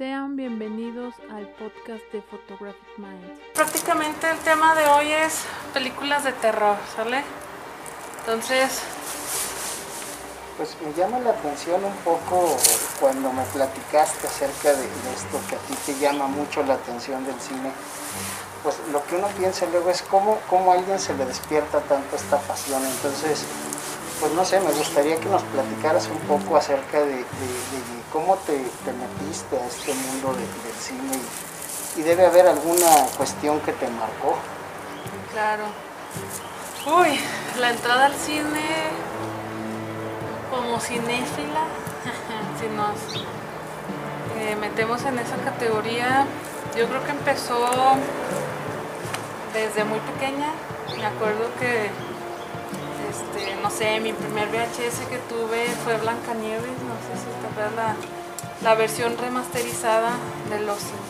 Sean bienvenidos al podcast de Photographic Minds. Prácticamente el tema de hoy es películas de terror, ¿sale? Entonces, Pues me llama la atención un poco cuando me platicaste acerca de, de esto que a ti te llama mucho la atención del cine. Pues lo que uno piensa luego es cómo, cómo a alguien se le despierta tanto esta pasión. Entonces, pues no sé, me gustaría que nos platicaras un poco acerca de, cómo te, te metiste a este mundo de- del cine y, y debe haber alguna cuestión que te marcó. claro. Uy, la entrada al cine como cinéfila, si nos eh, metemos en esa categoría, yo creo que empezó desde muy pequeña. Me acuerdo que, este, no sé, mi primer VHS que tuve fue Blancanieves, no sé si te acuerdas la, la versión remasterizada de los 50,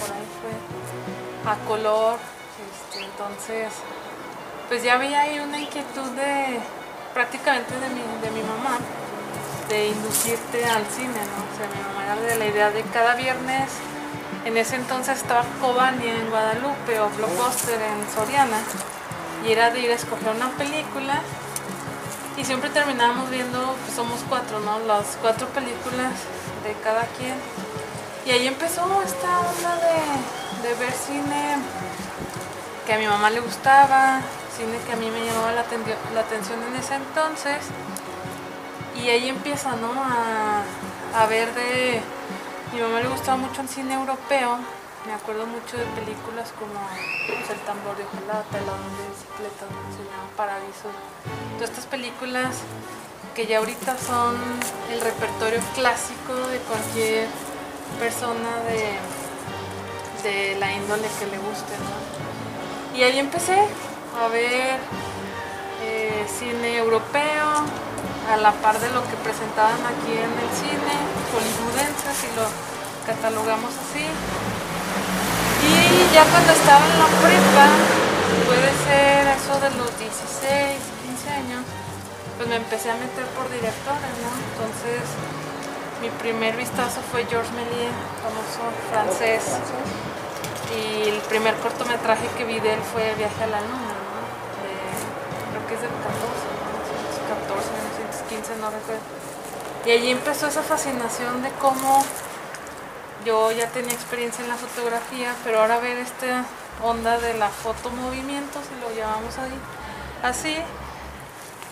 por ahí fue a color, este, entonces pues ya había ahí una inquietud de prácticamente de mi, de mi mamá de inducirte al cine, ¿no? O sea, mi mamá era de la idea de cada viernes, en ese entonces estaba Kobani en Guadalupe o Blockbuster en Soriana, y era de ir a escoger una película, y siempre terminábamos viendo, pues somos cuatro, ¿no? Las cuatro películas de cada quien. Y ahí empezó esta onda de, de ver cine que a mi mamá le gustaba, cine que a mí me llamaba la, atendi- la atención en ese entonces. Y ahí empieza, ¿no? A, a ver de... Mi mamá le gustaba mucho el cine europeo. Me acuerdo mucho de películas como El tambor de hojalata, El ladrón de bicicletas, se llama Paraíso. Todas estas películas que ya ahorita son el repertorio clásico de cualquier persona de, de la índole que le guste, ¿no? Y ahí empecé a ver eh, cine europeo, a la par de lo que presentaban aquí en el cine, hollywoodense, si lo catalogamos así. Y ya cuando estaba en la prepa, puede ser eso de los 16, 15 años, pues me empecé a meter por directores, ¿no? Entonces, mi primer vistazo fue Georges Méliès, famoso francés. Y el primer cortometraje que vi de él fue Viaje a la Luna, ¿no? De- creo que es del 14, ¿no? 1914, 1915, no recuerdo. Y allí empezó esa fascinación de cómo yo ya tenía experiencia en la fotografía, pero ahora ver esta onda de la fotomovimiento, si lo llamamos ahí, así,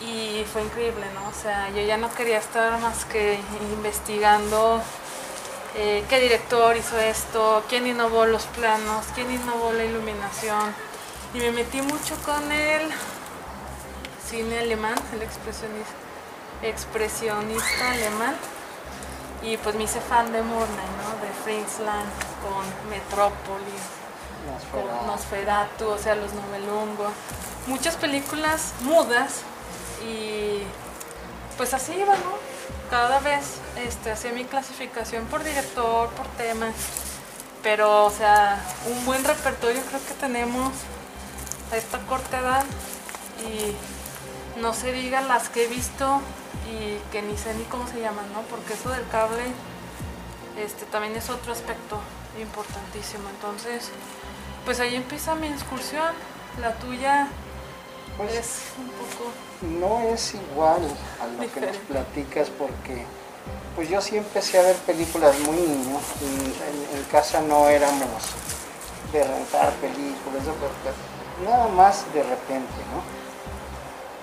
y fue increíble, ¿no? O sea, yo ya no quería estar más que investigando eh, qué director hizo esto, quién innovó los planos, quién innovó la iluminación. Y me metí mucho con el cine alemán, el expresionista, expresionista alemán. Y pues me hice fan de Murnau, ¿no? De Friesland, con Metrópolis, Nosferatu. Nosferatu, o sea, los Nobelungo. Muchas películas mudas y pues así iba, ¿no? Cada vez este, hacía mi clasificación por director, por temas. Pero, o sea, un buen repertorio creo que tenemos a esta corta edad y no se diga las que he visto y que ni sé ni cómo se llaman, ¿no? Porque eso del cable este, también es otro aspecto importantísimo. Entonces, pues ahí empieza mi excursión. La tuya Pues, es un poco... no es igual a lo que nos platicas porque pues yo sí empecé a ver películas muy niño y en, en casa no éramos de rentar películas, nada más de repente, ¿no?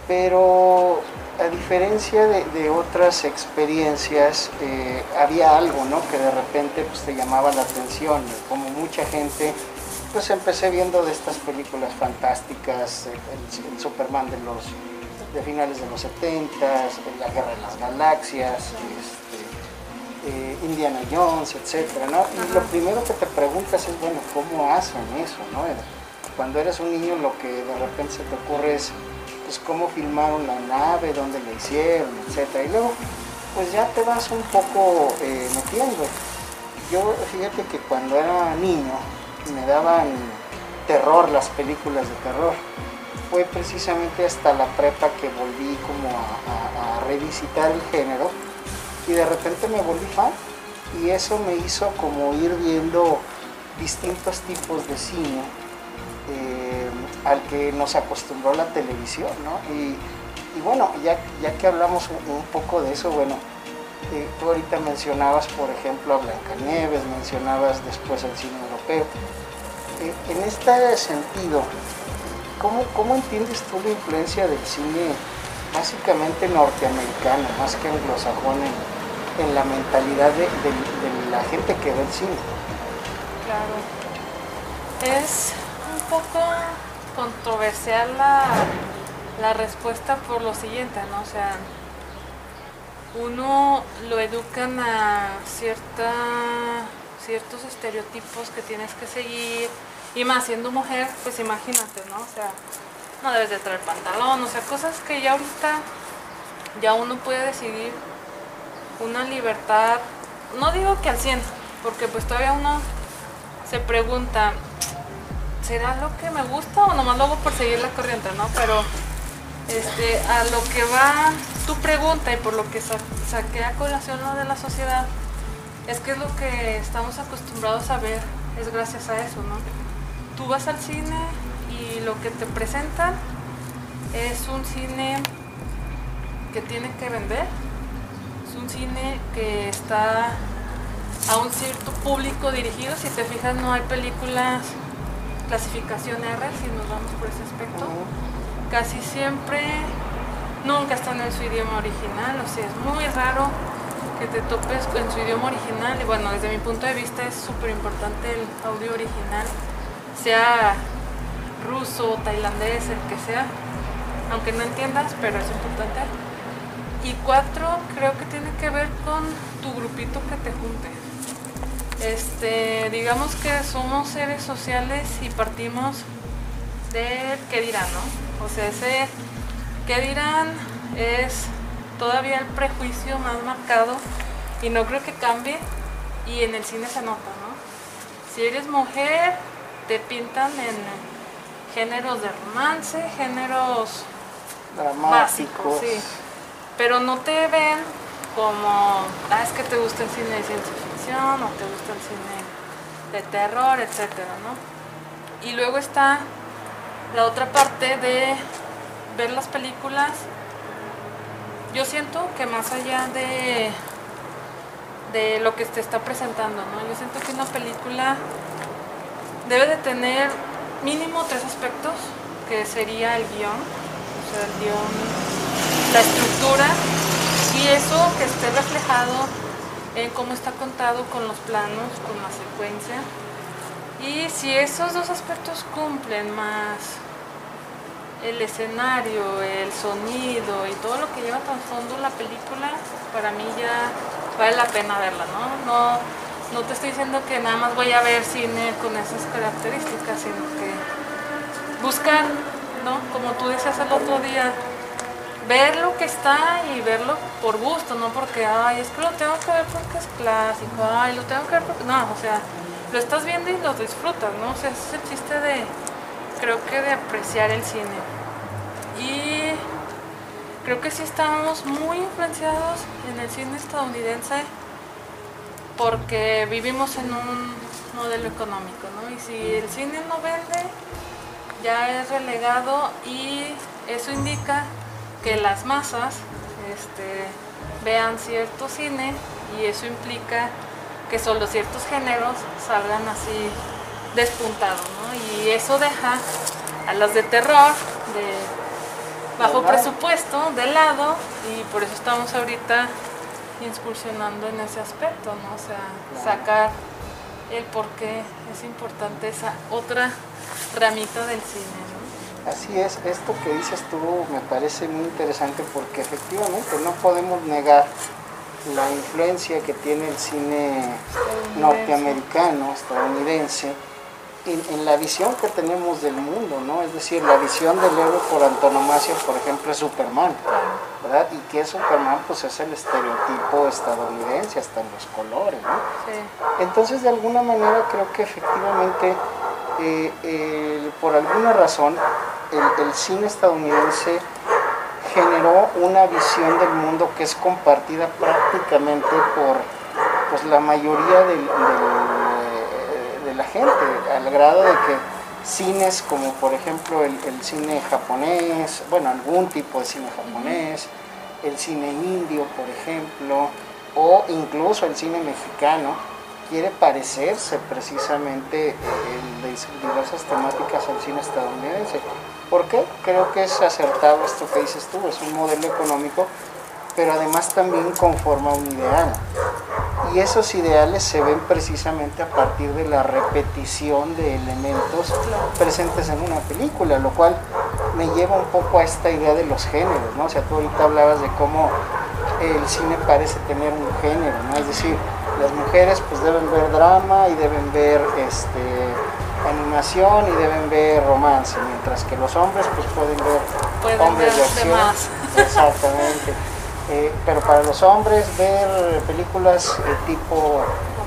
Pero a diferencia de, de otras experiencias, eh, había algo, ¿no? Que de repente pues, te llamaba la atención, como mucha gente, pues empecé viendo de estas películas fantásticas, el, el- Superman de los de finales de los 70, La Guerra de las Galaxias, este, eh, Indiana Jones, ¿no? Y lo primero que te preguntas es, bueno, ¿cómo hacen eso, no? Cuando eres un niño lo que de repente se te ocurre es, pues, cómo filmaron la nave, dónde la hicieron, etcétera. Y luego, pues ya te vas un poco eh, metiendo. Yo, fíjate que cuando era niño, me daban terror las películas de terror. Fue precisamente hasta la prepa que volví como a, a- revisitar el género y de repente me volví fan. y eso me hizo como ir viendo distintos tipos de cine al que nos acostumbró la televisión, ¿no? Y, bueno, ya, ya que hablamos un, poco de eso, bueno, eh, tú ahorita mencionabas, por ejemplo, a Blancanieves, mencionabas después el cine europeo. Eh, en este sentido, ¿cómo, ¿cómo entiendes tú la influencia del cine básicamente norteamericano, más que anglosajón, en, en la mentalidad de, la gente que ve el cine. Claro. Es un poco controversial la, la respuesta por lo siguiente, ¿no? O sea, uno lo educan a cierta, ciertos estereotipos que tienes que seguir, y más siendo mujer, pues imagínate, ¿no? O sea, no debes de traer pantalón, o sea, cosas que ya ahorita ya uno puede decidir una libertad, no digo que al 100, porque pues todavía uno se pregunta, ¿será lo que me gusta o nomás lo hago por seguir la corriente, no? Pero este, a lo que va tu pregunta y por lo que saqué a colación lo de la sociedad, es que es lo que estamos acostumbrados a ver, es gracias a eso, ¿no? Tú vas al cine, y lo que te presentan es un cine que tiene que vender, es un cine que está a un cierto público dirigido, si te fijas no hay películas clasificación R si nos vamos por ese aspecto, casi siempre nunca están en su idioma original, o sea es muy raro que te topes en su idioma original y bueno desde mi punto de vista es súper importante el audio original sea ruso, tailandés, el que sea, aunque no entiendas, pero es importante. Y cuatro, creo que tiene que ver con tu grupito que te junte. Este, digamos que somos seres sociales y partimos del qué dirán, ¿no? O sea, ese qué dirán es todavía el prejuicio más marcado y no creo que cambie y en el cine se nota, ¿no? Si eres mujer, te pintan en géneros de romance, géneros básicos, sí. Pero no te ven como, ah, es que te gusta el cine de ciencia o te gusta el cine de terror, etcétera, ¿no? Y luego está la otra parte de ver las películas. Yo siento que más allá de de lo que te está presentando, ¿no? Yo siento que una película debe de tener mínimo tres aspectos, que sería el guion, o sea, el guion, la estructura y eso que esté reflejado en cómo está contado con los planos, con la secuencia. Y si esos dos aspectos cumplen más el escenario, el sonido y todo lo que lleva fondo la película, para mí ya vale la pena verla, ¿no? No no te estoy diciendo que nada más voy a ver cine con esas características, sino que buscar, ¿no? Como tú decías el otro día, ver lo que está y verlo por gusto, no porque, ay, es que lo tengo que ver porque es clásico, ay, lo tengo que ver porque... No, o sea, lo estás viendo y lo disfrutas, ¿no? O sea, ese es el chiste de, creo que de apreciar el cine. Y creo que sí estamos muy influenciados en el cine estadounidense porque vivimos en un modelo económico, ¿no? Y si el cine no vende, ya es relegado y eso indica que las masas este, vean cierto cine y eso implica que solo ciertos géneros salgan así despuntados, ¿no? Y eso deja a las de terror, de bajo presupuesto, de lado, y por eso estamos ahorita incursionando en ese aspecto, ¿no? O sea, sacar el por qué es importante esa otra ramita del cine, ¿no? Así es, esto que dices tú me parece muy interesante porque efectivamente no podemos negar la influencia que tiene el cine norteamericano, estadounidense, en, la visión que tenemos del mundo, ¿no? Es decir, la visión del héroe por antonomasia, por ejemplo, es Superman, ¿verdad? Y que Superman, pues es el estereotipo estadounidense, hasta en los colores, ¿no? Entonces, de alguna manera, creo que efectivamente, eh, por alguna razón, el, cine estadounidense generó una visión del mundo que es compartida prácticamente por pues la mayoría de la gente, al grado de que cines como por ejemplo el, cine japonés, bueno, algún tipo de cine japonés, el cine indio, por ejemplo, o incluso el cine mexicano, quiere parecerse precisamente eh, en dis- diversas temáticas al cine estadounidense. ¿Por qué? Creo que es acertado esto que dices tú, es un modelo económico, pero además también conforma un ideal. Y esos ideales se ven precisamente a partir de la repetición de elementos presentes en una película, lo cual me lleva un poco a esta idea de los géneros, ¿no? O sea, tú ahorita hablabas de cómo el cine parece tener un género, ¿no? Es decir, las mujeres pues deben ver drama y deben ver este animación y deben ver romance, mientras que los hombres pues pueden ver Pueden hombres ver de acción. demás. Exactamente. Eh, pero para los hombres ver películas eh, tipo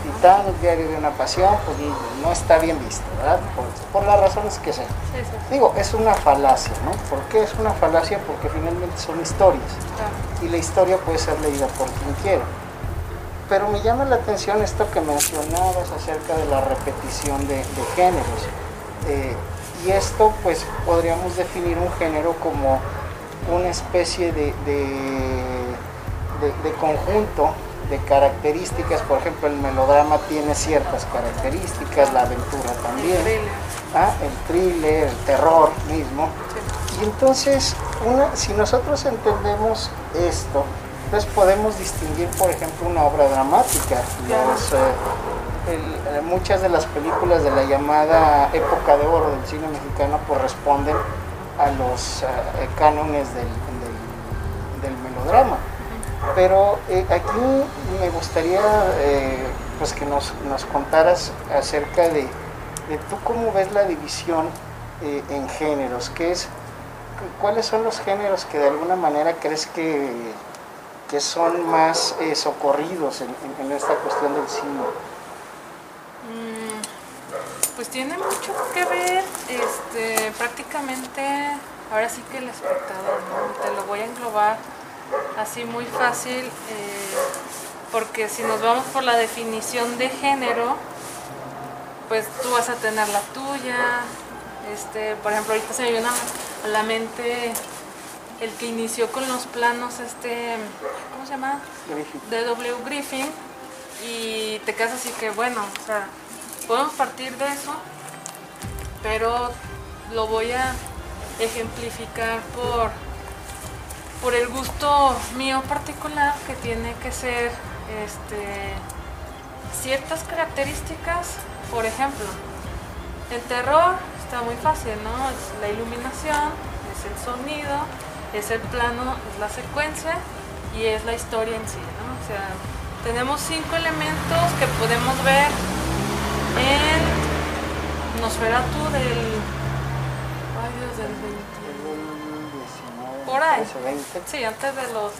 Titanic, Diario de una Pasión, pues no está bien visto, ¿verdad? Por, por las razones que sean. Sí, sí, Digo, es una falacia, ¿no? ¿Por qué es una falacia? Porque finalmente son historias claro. y la historia puede ser leída por quien quiera. Pero me llama la atención esto que mencionabas acerca de la repetición de, de géneros. Eh, y esto, pues, podríamos definir un género como una especie de, de- conjunto de características. Por ejemplo, el melodrama tiene ciertas características, la aventura El también, thriller. ¿ah? el thriller, el terror mismo. Sí. Y entonces, una, si nosotros entendemos esto, entonces podemos distinguir, por ejemplo, una obra dramática. Los, eh, el- eh, muchas de las películas de la llamada época de oro del cine mexicano corresponden a los eh, cánones del, del- del melodrama. Pero eh, aquí me gustaría pues que nos, nos contaras acerca de, de tú cómo ves la división en géneros, ¿qué es, cu- ¿cuáles son los géneros que de alguna manera crees que, que son más eh, socorridos en, esta cuestión del cine? Mm, Pues tiene mucho que ver, este, prácticamente, ahora sí que el espectador, ¿no? Te lo voy a englobar así muy fácil, eh, porque si nos vamos por la definición de género, pues tú vas a tener la tuya, este, por ejemplo, ahorita se me viene a la mente el que inició con los planos, este, ¿cómo se llama? De W. Griffin y te quedas así que bueno, o sea, podemos partir de eso, pero lo voy a ejemplificar por, por el gusto mío particular que tiene que ser este, ciertas características, por ejemplo, el terror está muy fácil, ¿no? Es la iluminación, es el sonido, es el plano, es la secuencia y es la historia en sí, ¿no? O sea, tenemos cinco elementos que podemos ver en Nosferatu del... Ay Dios, del 20. Por ahí. 20. Sí, antes de los...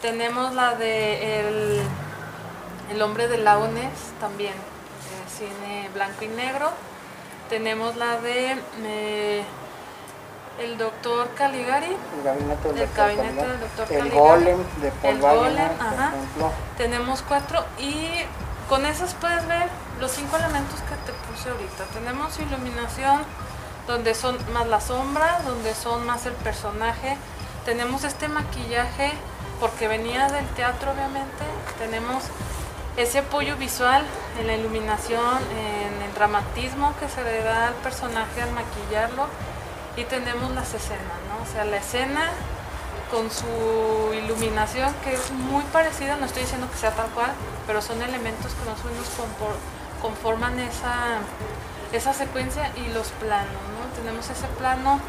Tenemos la de El, el hombre del lago Ness, también, eh, cine blanco y negro. Tenemos la de eh, El doctor Caligari. El gabinete del El doctor gabinete Caligari. del doctor El Caligari. golem de Paul El Wagner, golem, por ajá. ejemplo. Tenemos cuatro y con esas puedes ver los cinco elementos que te puse ahorita. Tenemos iluminación, donde son más la sombra, donde son más el personaje. Tenemos este maquillaje, porque venía del teatro obviamente. Tenemos ese apoyo visual en la iluminación, en el dramatismo que se le da al personaje al maquillarlo. Y tenemos las escenas, ¿no? O sea, la escena con su iluminación que es muy parecida, no estoy diciendo que sea tal cual, pero son elementos que más conforman esa, esa secuencia y los planos, ¿no? Tenemos ese plano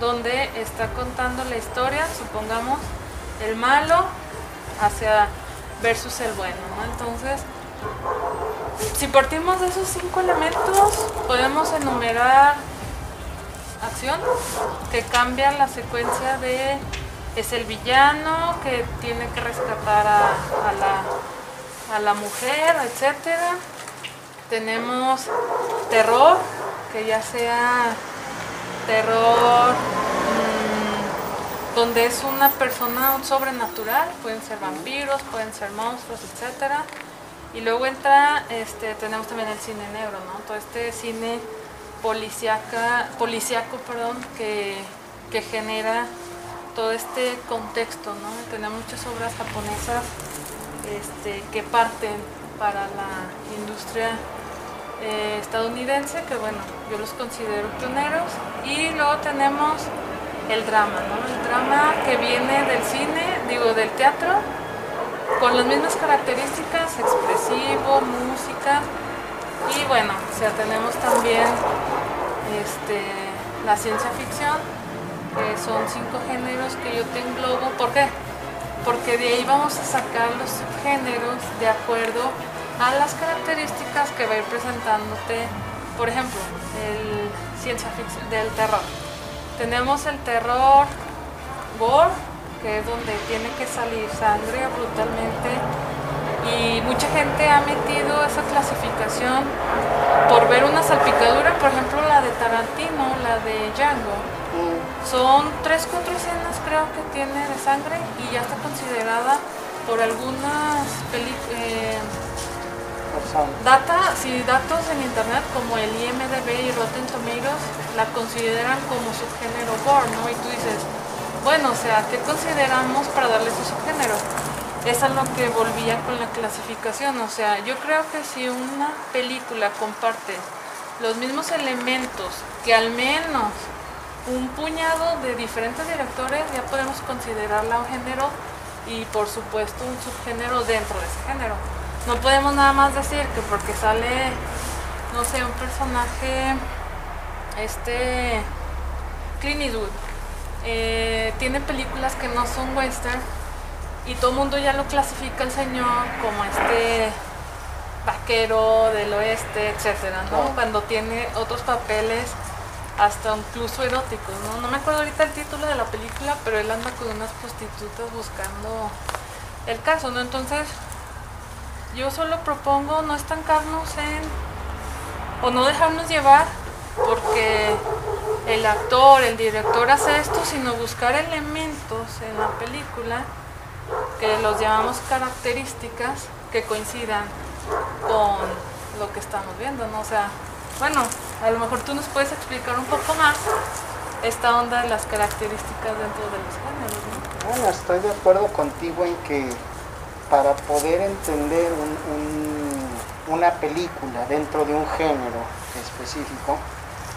donde está contando la historia, supongamos, el malo hacia versus el bueno, ¿no? Entonces, si partimos de esos cinco elementos, podemos enumerar acción que cambia la secuencia de es el villano que tiene que rescatar a, la, a la mujer, etcétera. Tenemos terror, que ya sea terror mm, donde es una persona sobrenatural, pueden ser vampiros, pueden ser monstruos, etcétera. Y luego entra, este, tenemos también el cine negro, ¿no? Todo este cine policíaca, policíaco, perdón, que, que genera todo este contexto, ¿no? Tenemos muchas obras japonesas este, que parten para la industria eh, estadounidense, que bueno, yo los considero pioneros. Y luego tenemos el drama, ¿no? El drama que viene del cine, digo, del teatro, con las mismas características, expresivo, música. Y bueno, o sea, tenemos también este, la ciencia ficción, que son cinco géneros que yo te englobo. ¿Por qué? Porque de ahí vamos a sacar los subgéneros de acuerdo a las características que va a ir presentándote, por ejemplo, el ciencia ficción, del terror. Tenemos el terror gore, que es donde tiene que salir sangre brutalmente y mucha gente ha metido esa clasificación por ver una salpicadura, por ejemplo la de Tarantino, la de Django. Son tres, cuatro escenas creo que tiene de sangre y ya está considerada por algunas películas. Data, sí, datos en internet como el IMDB y Rotten Tomatoes la consideran como subgénero gore, ¿no? Y tú dices, bueno, o sea, ¿qué consideramos para darle su subgénero? Es lo que volvía con la clasificación, o sea, yo creo que si una película comparte los mismos elementos que al menos un puñado de diferentes directores, ya podemos considerarla un género y por supuesto un subgénero dentro de ese género. No podemos nada más decir que porque sale, no sé, un personaje, este, Clint Eastwood, eh, tiene películas que no son western y todo el mundo ya lo clasifica el señor como este vaquero del oeste, etcétera, ¿no? Cuando tiene otros papeles hasta incluso eróticos, ¿no? No me acuerdo ahorita el título de la película, pero él anda con unas prostitutas buscando el caso, ¿no? Entonces, yo solo propongo no estancarnos en o no dejarnos llevar porque el actor, el director hace esto, sino buscar elementos en la película que los llamamos características que coincidan con lo que estamos viendo, ¿no? O sea, bueno, a lo mejor tú nos puedes explicar un poco más esta onda de las características dentro de los géneros, ¿no? Bueno, estoy de acuerdo contigo en que para poder entender una película dentro de un género específico,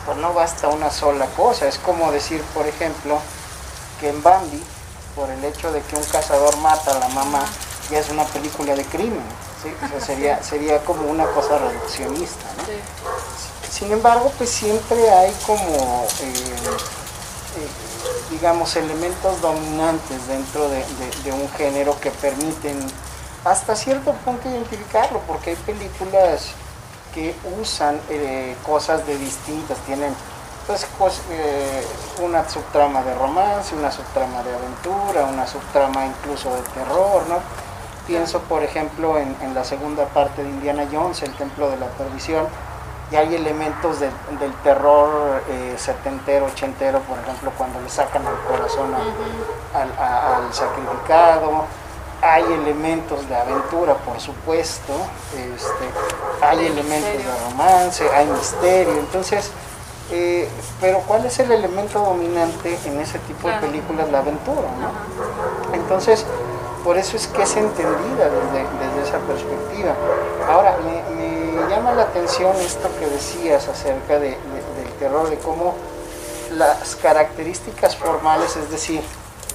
pues no basta una sola cosa. Es como decir, por ejemplo, que en Bambi, por el hecho de que un cazador mata a la mamá, ya es una película de crimen. sería, sería como una cosa reduccionista. Sin embargo, pues siempre hay como... Eh, eh, digamos, elementos dominantes dentro de, un género que permiten hasta cierto punto identificarlo, porque hay películas que usan eh, cosas de distintas, tienen pues, eh, una subtrama de romance, una subtrama de aventura, una subtrama incluso de terror, ¿no? Pienso, por ejemplo, en, en la segunda parte de Indiana Jones, El Templo de la Perdición, y hay elementos del terror eh, setentero, ochentero, por ejemplo, cuando le sacan el corazón al, sacrificado, hay elementos de aventura, por supuesto, este, hay elementos de romance, hay misterio, entonces, eh, pero ¿cuál es el elemento dominante en ese tipo de películas? La aventura, ¿no? Entonces, por eso es que es entendida desde, esa perspectiva. Ahora, me, llama la atención esto que decías acerca del terror, de cómo las características formales, es decir,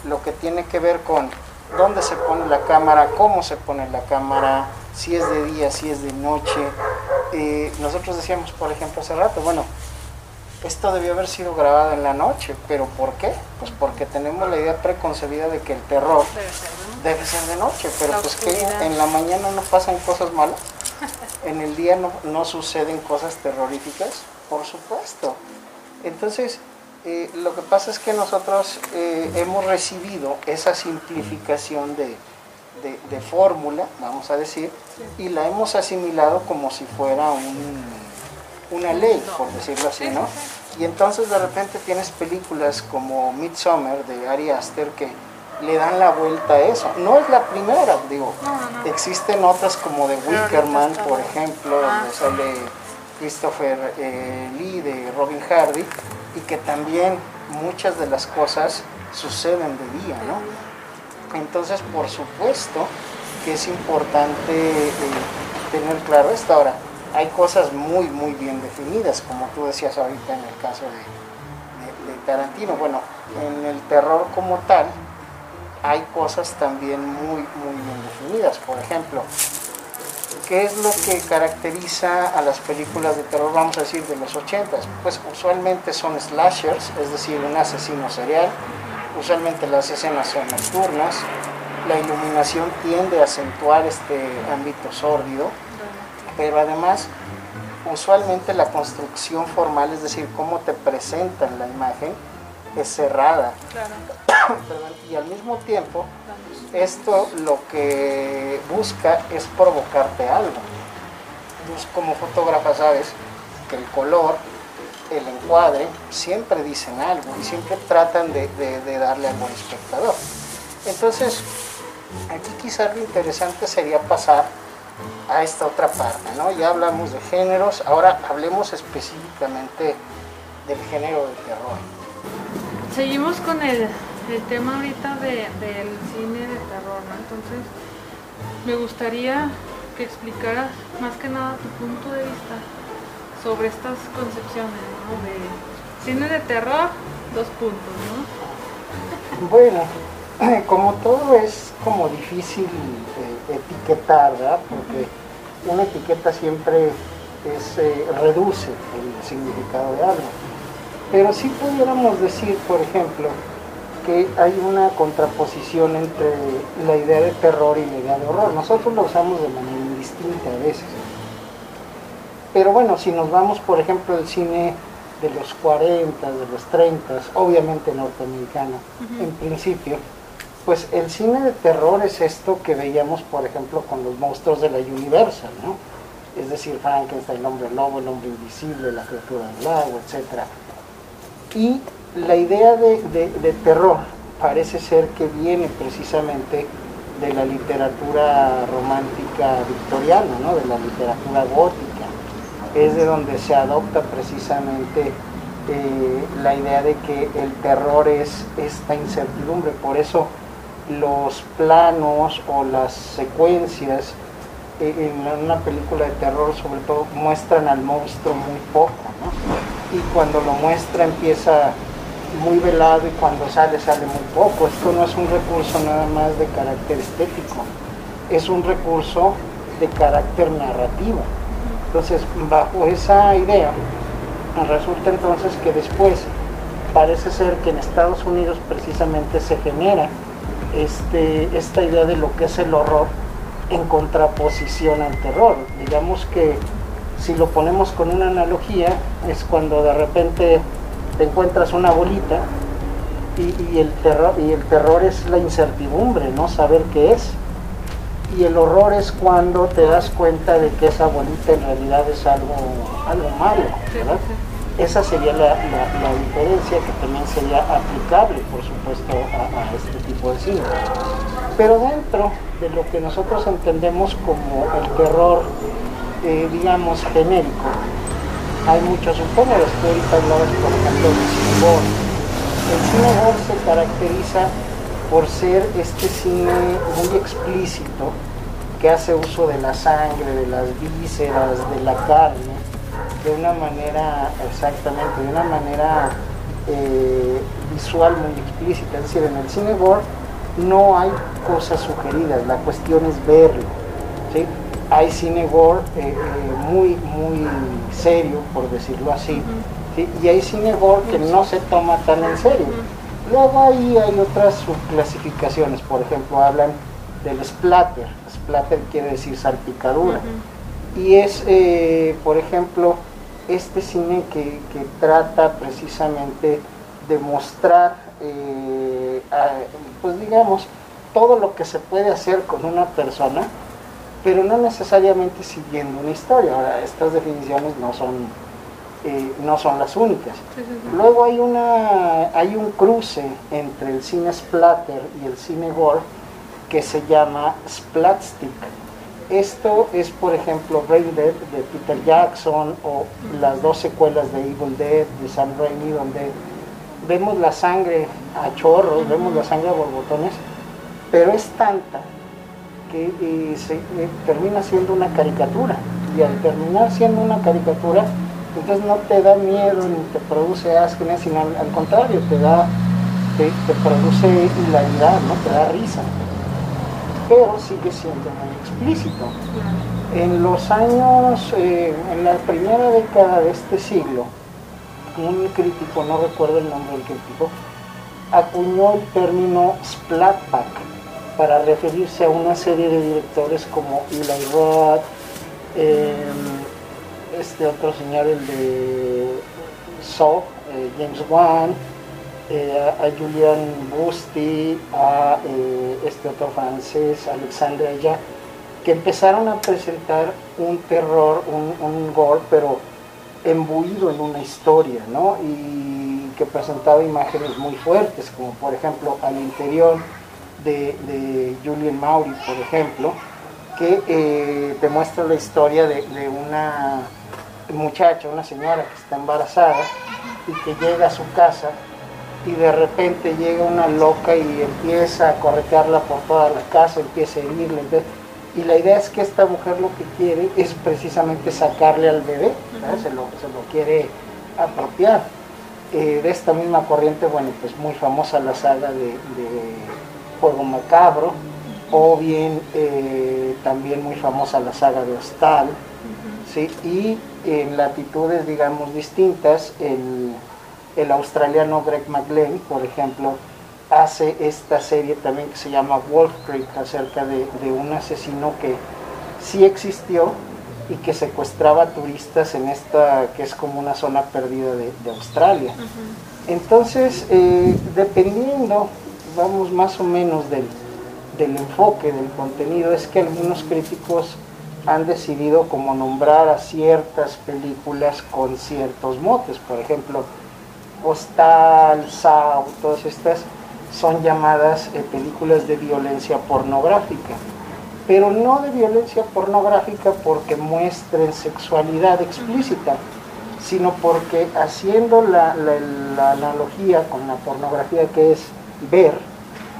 lo que tiene que ver con dónde se pone la cámara, cómo se pone la cámara, si es de día, si es de noche. Eh, nosotros decíamos, por ejemplo, hace rato, bueno, esto debió haber sido grabado en la noche, pero ¿por qué? Pues porque tenemos la idea preconcebida de que el terror debe ser de noche, pero pues que en la mañana no pasan cosas malas, en el día no, suceden cosas terroríficas, por supuesto. Entonces, eh, lo que pasa es que nosotros eh, hemos recibido esa simplificación de, fórmula, vamos a decir, y la hemos asimilado como si fuera una ley, por decirlo así, ¿no? Y entonces de repente tienes películas como Midsommar de Ari Aster que le dan la vuelta a eso. No es la primera, digo, No, no, no. existen otras como de Wickerman, por ejemplo, Ah, donde sale Christopher eh, Lee de Robin Hardy, y que también muchas de las cosas suceden de día, ¿no? Entonces, por supuesto que es importante eh, tener claro esto. Ahora, hay cosas muy, muy bien definidas, como tú decías ahorita en el caso de, Tarantino. Bueno, en el terror como tal, hay cosas también muy, muy bien definidas. Por ejemplo, ¿qué es lo que caracteriza a las películas de terror, vamos a decir, de los 80? Pues usualmente son slashers, es decir, un asesino serial. Usualmente las escenas son nocturnas. La iluminación tiende a acentuar este ámbito sórdido, pero además usualmente la construcción formal, es decir, cómo te presentan la imagen, es cerrada. Claro. Y al mismo tiempo esto lo que busca es provocarte algo. Pues como fotógrafa sabes que el color, el encuadre, siempre dicen algo y siempre tratan de, de- de darle algo al espectador. Entonces, aquí quizás lo interesante sería pasar a esta otra parte, ¿no? Ya hablamos de géneros, ahora hablemos específicamente del género de terror. Seguimos con el, el tema ahorita de- del cine de terror, ¿no? Entonces, me gustaría que explicaras más que nada tu punto de vista sobre estas concepciones, ¿no? De cine de terror, dos puntos, ¿no? Bueno, como todo es como difícil eh, etiquetar, ¿verdad? Porque una etiqueta siempre es, eh, reduce el significado de algo. Pero sí pudiéramos decir, por ejemplo, que hay una contraposición entre la idea de terror y la idea de horror. Nosotros lo usamos de manera indistinta a veces. Pero bueno, si nos vamos, por ejemplo, al cine de los 40, de los 30, obviamente norteamericano, en principio, pues el cine de terror es esto que veíamos, por ejemplo, con los monstruos de la Universal, ¿no? Es decir, Frankenstein, el hombre lobo, el hombre invisible, la criatura del lago, etc. Y la idea de, terror parece ser que viene precisamente de la literatura romántica victoriana, ¿no? de la literatura gótica. Es de donde se adopta precisamente eh, la idea de que el terror es esta incertidumbre. Por eso los planos o las secuencias eh, en una película de terror sobre todo muestran al monstruo muy poco. Y cuando lo muestra empieza muy velado y cuando sale sale muy poco. Esto no es un recurso nada más de carácter estético, es un recurso de carácter narrativo. Entonces, bajo esa idea, resulta entonces que después parece ser que en Estados Unidos precisamente se genera este, esta idea de lo que es el horror en contraposición al terror. Digamos que si lo ponemos con una analogía, es cuando de repente te encuentras una bolita y, y el, terror, y el terror es la incertidumbre, no saber qué es. Y el horror es cuando te das cuenta de que esa bolita en realidad es algo, algo malo, ¿verdad? Esa sería la, diferencia que también sería aplicable, por supuesto, a, a este tipo de cine. Pero dentro de lo que nosotros entendemos como el terror, eh, digamos, genérico, hay muchos subgéneros. Tú ahorita hablabas, por ejemplo, del cine gore. El cine gore se caracteriza por ser este cine muy explícito que hace uso de la sangre, de las vísceras, de la carne, de una manera, exactamente, de una manera eh, visual muy explícita. Es decir, en el cine gore no hay cosas sugeridas, la cuestión es verlo. ¿sí? Hay cine gore eh, eh, muy, muy serio, por decirlo así, ¿sí? y hay cine gore que no se toma tan en serio. Luego ahí hay otras subclasificaciones, por ejemplo, hablan del splatter. Splatter quiere decir salpicadura. Y es, eh, por ejemplo, este cine que, que trata precisamente de mostrar, eh, a- pues digamos, todo lo que se puede hacer con una persona, pero no necesariamente siguiendo una historia. Ahora, estas definiciones no son eh, no son las únicas. Sí, sí, sí. Luego hay, una, hay un cruce entre el cine splatter y el cine gore que se llama Splatstick. Esto es, por ejemplo, Brain Dead de Peter Jackson o las dos secuelas de Evil Dead de Sam Raimi, donde vemos la sangre a chorros, vemos la sangre a borbotones, pero es tanta que eh, eh, termina siendo una caricatura. Y al terminar siendo una caricatura, entonces no te da miedo ni te produce asco, sino al, contrario, te da, te produce hilaridad, ¿no? te da risa. Pero sigue siendo muy explícito. En los años, eh, en la primera década de este siglo, un crítico, no recuerdo el nombre del crítico, acuñó el término splatback para referirse a una serie de directores como Eli Roth, eh, este otro señor, el de Saw, eh, James Wan, eh, a Julian Busti, a eh, este otro francés, Alexandre Aya, que empezaron a presentar un terror, un, un gore, pero embuido en una historia, ¿no? Y que presentaba imágenes muy fuertes, como por ejemplo al interior de, de Julian Maury, por ejemplo, que eh, te muestra la historia de una muchacha, una señora que está embarazada y que llega a su casa y de repente llega una loca y empieza a corretearla por toda la casa, empieza a herirla. Y la idea es que esta mujer lo que quiere es precisamente sacarle al bebé, se, lo, se lo quiere apropiar. Eh, de esta misma corriente, bueno, pues muy famosa la saga de, de Juego Macabro, o bien eh, también muy famosa la saga de Hostal, ¿sí? y en latitudes, digamos, distintas, el, el australiano Greg McLean, por ejemplo, hace esta serie también que se llama Wolf Creek, acerca de, de un asesino que sí existió y que secuestraba turistas en esta que es como una zona perdida de, de Australia. Entonces, eh, dependiendo, vamos más o menos del, del enfoque del contenido, es que algunos críticos han decidido como nombrar a ciertas películas con ciertos motes, por ejemplo, Hostal, Saw, todas estas son llamadas eh, películas de violencia pornográfica, pero no de violencia pornográfica porque muestren sexualidad explícita, sino porque haciendo la- la analogía con la pornografía que es ver,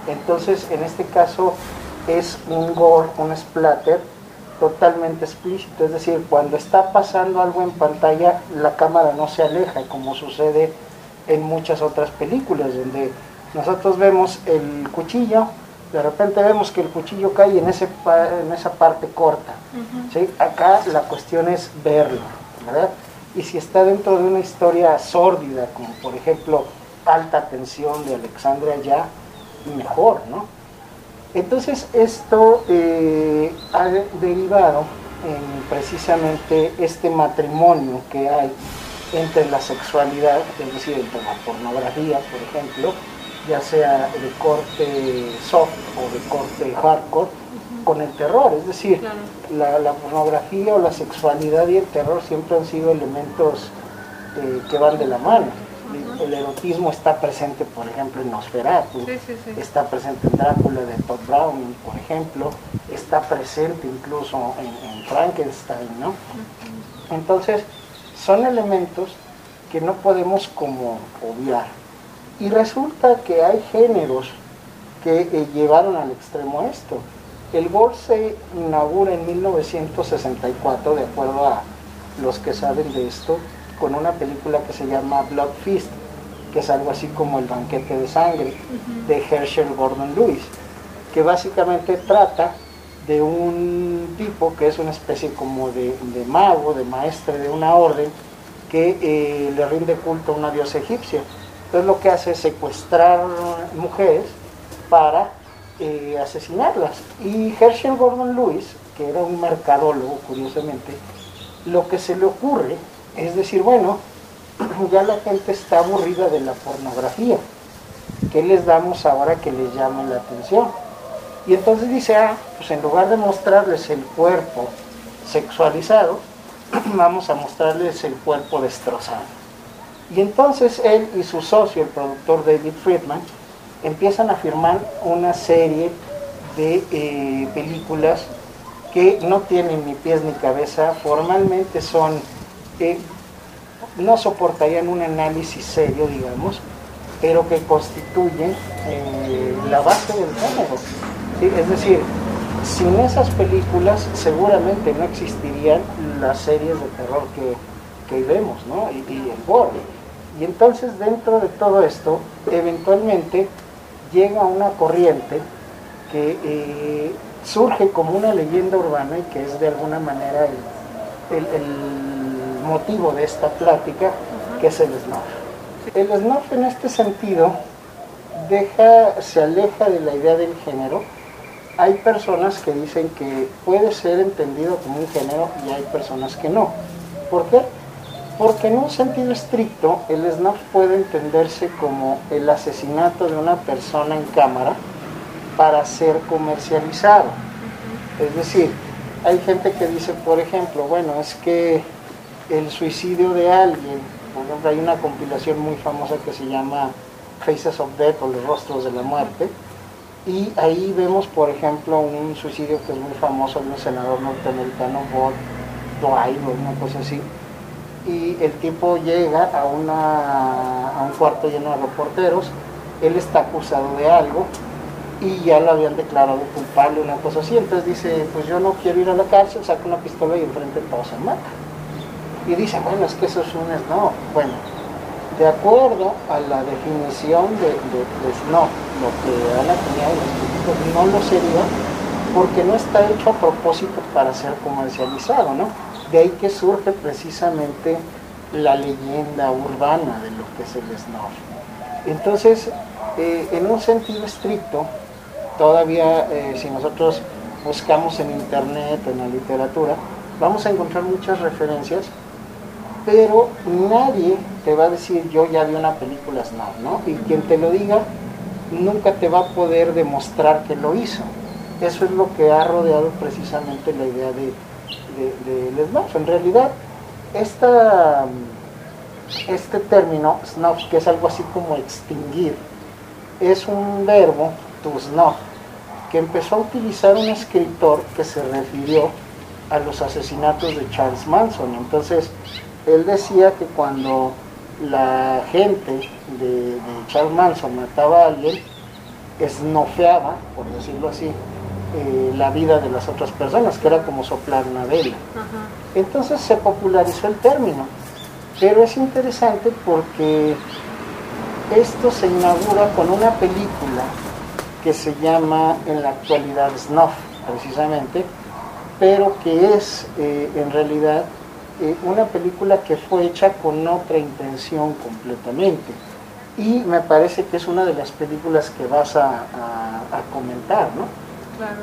entonces en este caso es un gore, un splatter totalmente explícito, es decir, cuando está pasando algo en pantalla, la cámara no se aleja, como sucede en muchas otras películas, donde nosotros vemos el cuchillo, de repente vemos que el cuchillo cae en, ese en esa parte corta. ¿sí? Acá la cuestión es verlo, ¿verdad? Y si está dentro de una historia sórdida, como por ejemplo Alta Tensión de Alexandria Ya, mejor, ¿no? Entonces esto eh, ha de- derivado en precisamente este matrimonio que hay entre la sexualidad, es decir, entre la pornografía, por ejemplo, ya sea de corte soft o de corte hardcore, con el terror, es decir, Claro. la, la pornografía o la sexualidad y el terror siempre han sido elementos eh, que van de la mano. El erotismo está presente, por ejemplo, en Nosferatu, Sí, sí, sí. está presente en Drácula de Todd Browning, por ejemplo, está presente incluso en, en Frankenstein, ¿no? Entonces, son elementos que no podemos como obviar. Y resulta que hay géneros que eh, llevaron al extremo esto. El gore se inaugura en 1964, de acuerdo a los que saben de esto, con una película que se llama Blood Feast, que es algo así como El banquete de sangre, de Herschel Gordon Lewis, que básicamente trata de un tipo que es una especie como de, de mago, de maestre de una orden, que eh, le rinde culto a una diosa egipcia. Entonces lo que hace es secuestrar mujeres para eh, asesinarlas. Y Herschel Gordon Lewis, que era un mercadólogo, curiosamente, lo que se le ocurre es decir, bueno, ya la gente está aburrida de la pornografía. ¿Qué les damos ahora que les llame la atención? Y entonces dice, ah, pues en lugar de mostrarles el cuerpo sexualizado, vamos a mostrarles el cuerpo destrozado. Y entonces él y su socio, el productor David Friedman, empiezan a firmar una serie de eh, películas que no tienen ni pies ni cabeza, formalmente son, eh, no soportarían un análisis serio, digamos, pero que constituyen eh, la base del género. Es decir, sin esas películas seguramente no existirían las series de terror que, que vemos, ¿no? Y, y el gore. Y entonces dentro de todo esto, eventualmente llega una corriente que eh, surge como una leyenda urbana y que es de alguna manera el, motivo de esta plática, que es el snuff. El snuff en este sentido deja, se aleja de la idea del género. Hay personas que dicen que puede ser entendido como un género y hay personas que no. ¿Por qué? Porque en un sentido estricto el snuff puede entenderse como el asesinato de una persona en cámara para ser comercializado. Es decir, hay gente que dice, por ejemplo, bueno, es que el suicidio de alguien, por ejemplo, hay una compilación muy famosa que se llama Faces of Death o los rostros de la muerte, y ahí vemos, por ejemplo, un suicidio que es muy famoso de un senador norteamericano, Bob Dwight o una cosa así, y el tipo llega a, una, a un cuarto lleno de reporteros, él está acusado de algo y ya lo habían declarado culpable, una cosa así, entonces dice, pues yo no quiero ir a la cárcel, saca una pistola y enfrente todos se mata. Y dice, bueno, es que eso es un no, bueno, de acuerdo a la definición de, de, no, lo que Ana tenía en no lo sería porque no está hecho a propósito para ser comercializado, ¿no? De ahí que surge precisamente la leyenda urbana de lo que es el snuff. Entonces, eh, en un sentido estricto, todavía eh, si nosotros buscamos en internet, en la literatura, vamos a encontrar muchas referencias, pero nadie te va a decir yo ya vi una película snuff, ¿no? Y quien te lo diga nunca te va a poder demostrar que lo hizo. Eso es lo que ha rodeado precisamente la idea de, de, snuff. En realidad, esta, este término snuff, que es algo así como extinguir, es un verbo, to snuff, que empezó a utilizar un escritor que se refirió a los asesinatos de Charles Manson. Entonces, él decía que cuando la gente de, Charles Manson mataba a alguien, esnofeaba, por decirlo así, eh, la vida de las otras personas, que era como soplar una vela. Entonces se popularizó el término, pero es interesante porque esto se inaugura con una película que se llama en la actualidad Snuff, precisamente, pero que es eh, en realidad eh, una película que fue hecha con otra intención completamente. Y me parece que es una de las películas que vas a, comentar, ¿no? Claro.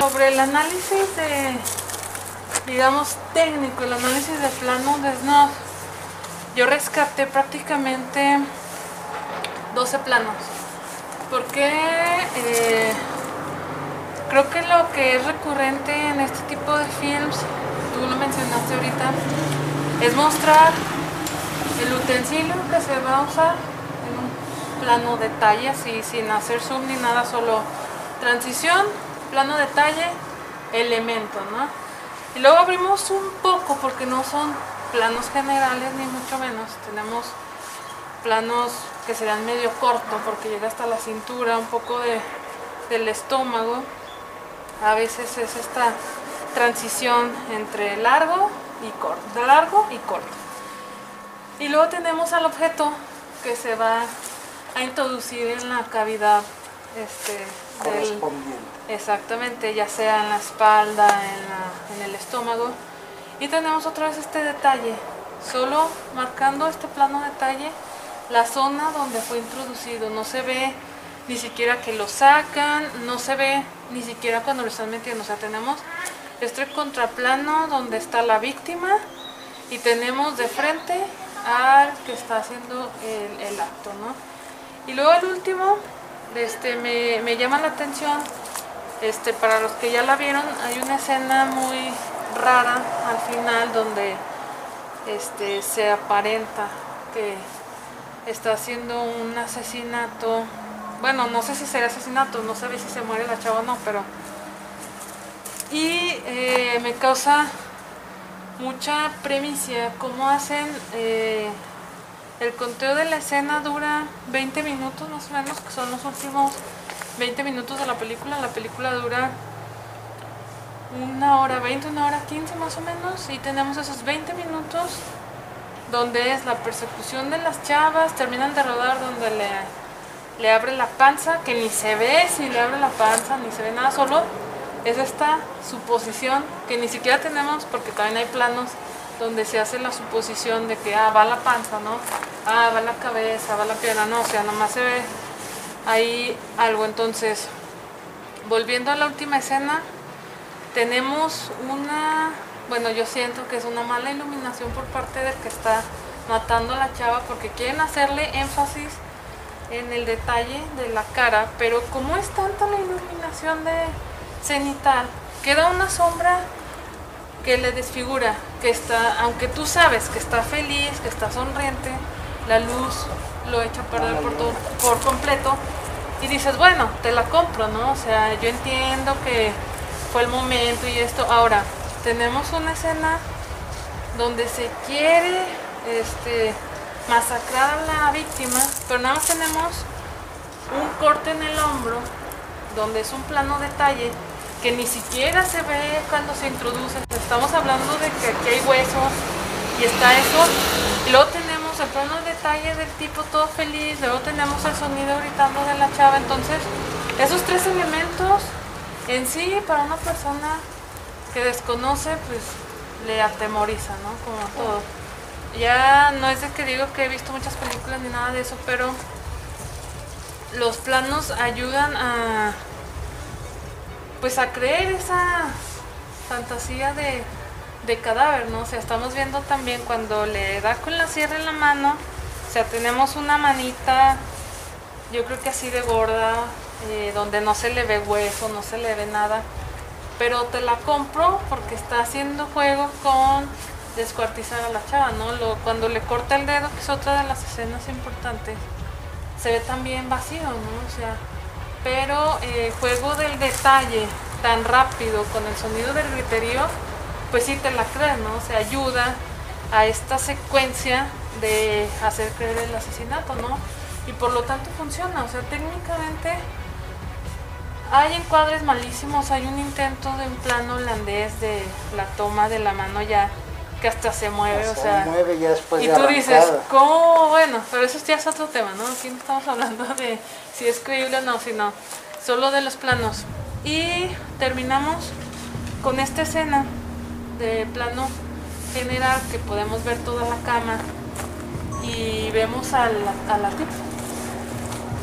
Sobre el análisis de, digamos, técnico, el análisis de plano de Snuff, yo rescaté prácticamente 12 planos. Porque eh, creo que lo que es recurrente en este tipo de films, tú lo mencionaste ahorita, es mostrar el utensilio que se va a usar en un plano detalle, así sin hacer zoom ni nada, solo transición, plano detalle, elemento, ¿no? Y luego abrimos un poco porque no son planos generales ni mucho menos, tenemos planos que serán medio corto porque llega hasta la cintura, un poco de, del estómago. A veces es esta transición entre largo y corto, de largo y corto. Y luego tenemos al objeto que se va a introducir en la cavidad este, del, exactamente, ya sea en la espalda, en, en el estómago. Y tenemos otra vez este detalle, solo marcando este plano detalle, la zona donde fue introducido. No se ve ni siquiera que lo sacan, no se ve ni siquiera cuando lo están metiendo. O sea, tenemos este contraplano donde está la víctima y tenemos de frente al que está haciendo el, acto, ¿no? Y luego el último este, me, me llama la atención. Este, para los que ya la vieron, hay una escena muy rara al final donde este, se aparenta que está haciendo un asesinato. Bueno, no sé si será asesinato, no sabe si se muere la chava o no, pero... Y eh, me causa mucha premicia cómo hacen... eh, el conteo de la escena dura 20 minutos más o menos, que son los últimos 20 minutos de la película. La película dura una hora 20, una hora 15 más o menos. Y tenemos esos 20 minutos donde es la persecución de las chavas, terminan de rodar donde le, le abre la panza, que ni se ve si le abre la panza, ni se ve nada, solo es esta suposición que ni siquiera tenemos porque también hay planos donde se hace la suposición de que ah, va la panza, ¿no? Ah, va la cabeza, va la pierna, no, o sea, nomás se ve ahí algo. Entonces, volviendo a la última escena, tenemos una, bueno, yo siento que es una mala iluminación por parte del que está matando a la chava porque quieren hacerle énfasis en el detalle de la cara, pero como es tanta la iluminación de cenital, queda una sombra que le desfigura, que está, aunque tú sabes que está feliz, que está sonriente, la luz lo echa a perder por, por completo y dices, bueno, te la compro, ¿no? O sea, yo entiendo que fue el momento y esto. Ahora, tenemos una escena donde se quiere este, masacrar a la víctima, pero nada más tenemos un corte en el hombro, donde es un plano detalle que ni siquiera se ve cuando se introduce. Estamos hablando de que aquí hay huesos y está eso. Luego tenemos el plano de detalle del tipo todo feliz, luego tenemos el sonido gritando de la chava. Entonces, esos tres elementos en sí para una persona que desconoce, pues le atemoriza, ¿no? Como todo. Ya no es de que digo que he visto muchas películas ni nada de eso, pero los planos ayudan a pues a creer esa fantasía de, de cadáver, ¿no? O sea, estamos viendo también cuando le da con la sierra en la mano, o sea, tenemos una manita, yo creo que así de gorda, eh, donde no se le ve hueso, no se le ve nada, pero te la compro porque está haciendo juego con descuartizar a la chava, ¿no? Cuando le corta el dedo, que es otra de las escenas importantes, se ve también vacío, ¿no? O sea, pero eh, juego del detalle tan rápido con el sonido del griterío, pues sí te la crees, ¿no? O sea, ayuda a esta secuencia de hacer creer el asesinato, ¿no? Y por lo tanto funciona, o sea, técnicamente hay encuadres malísimos, hay un intento de un plano holandés de la toma de la mano ya que hasta se mueve, o se sea, mueve ya después y de tú dices. ¿cómo? Bueno, pero eso ya es otro tema, ¿no? Aquí no estamos hablando de si es creíble o no, sino solo de los planos. Y terminamos con esta escena de plano general que podemos ver toda la cama y vemos a la, a la tipa.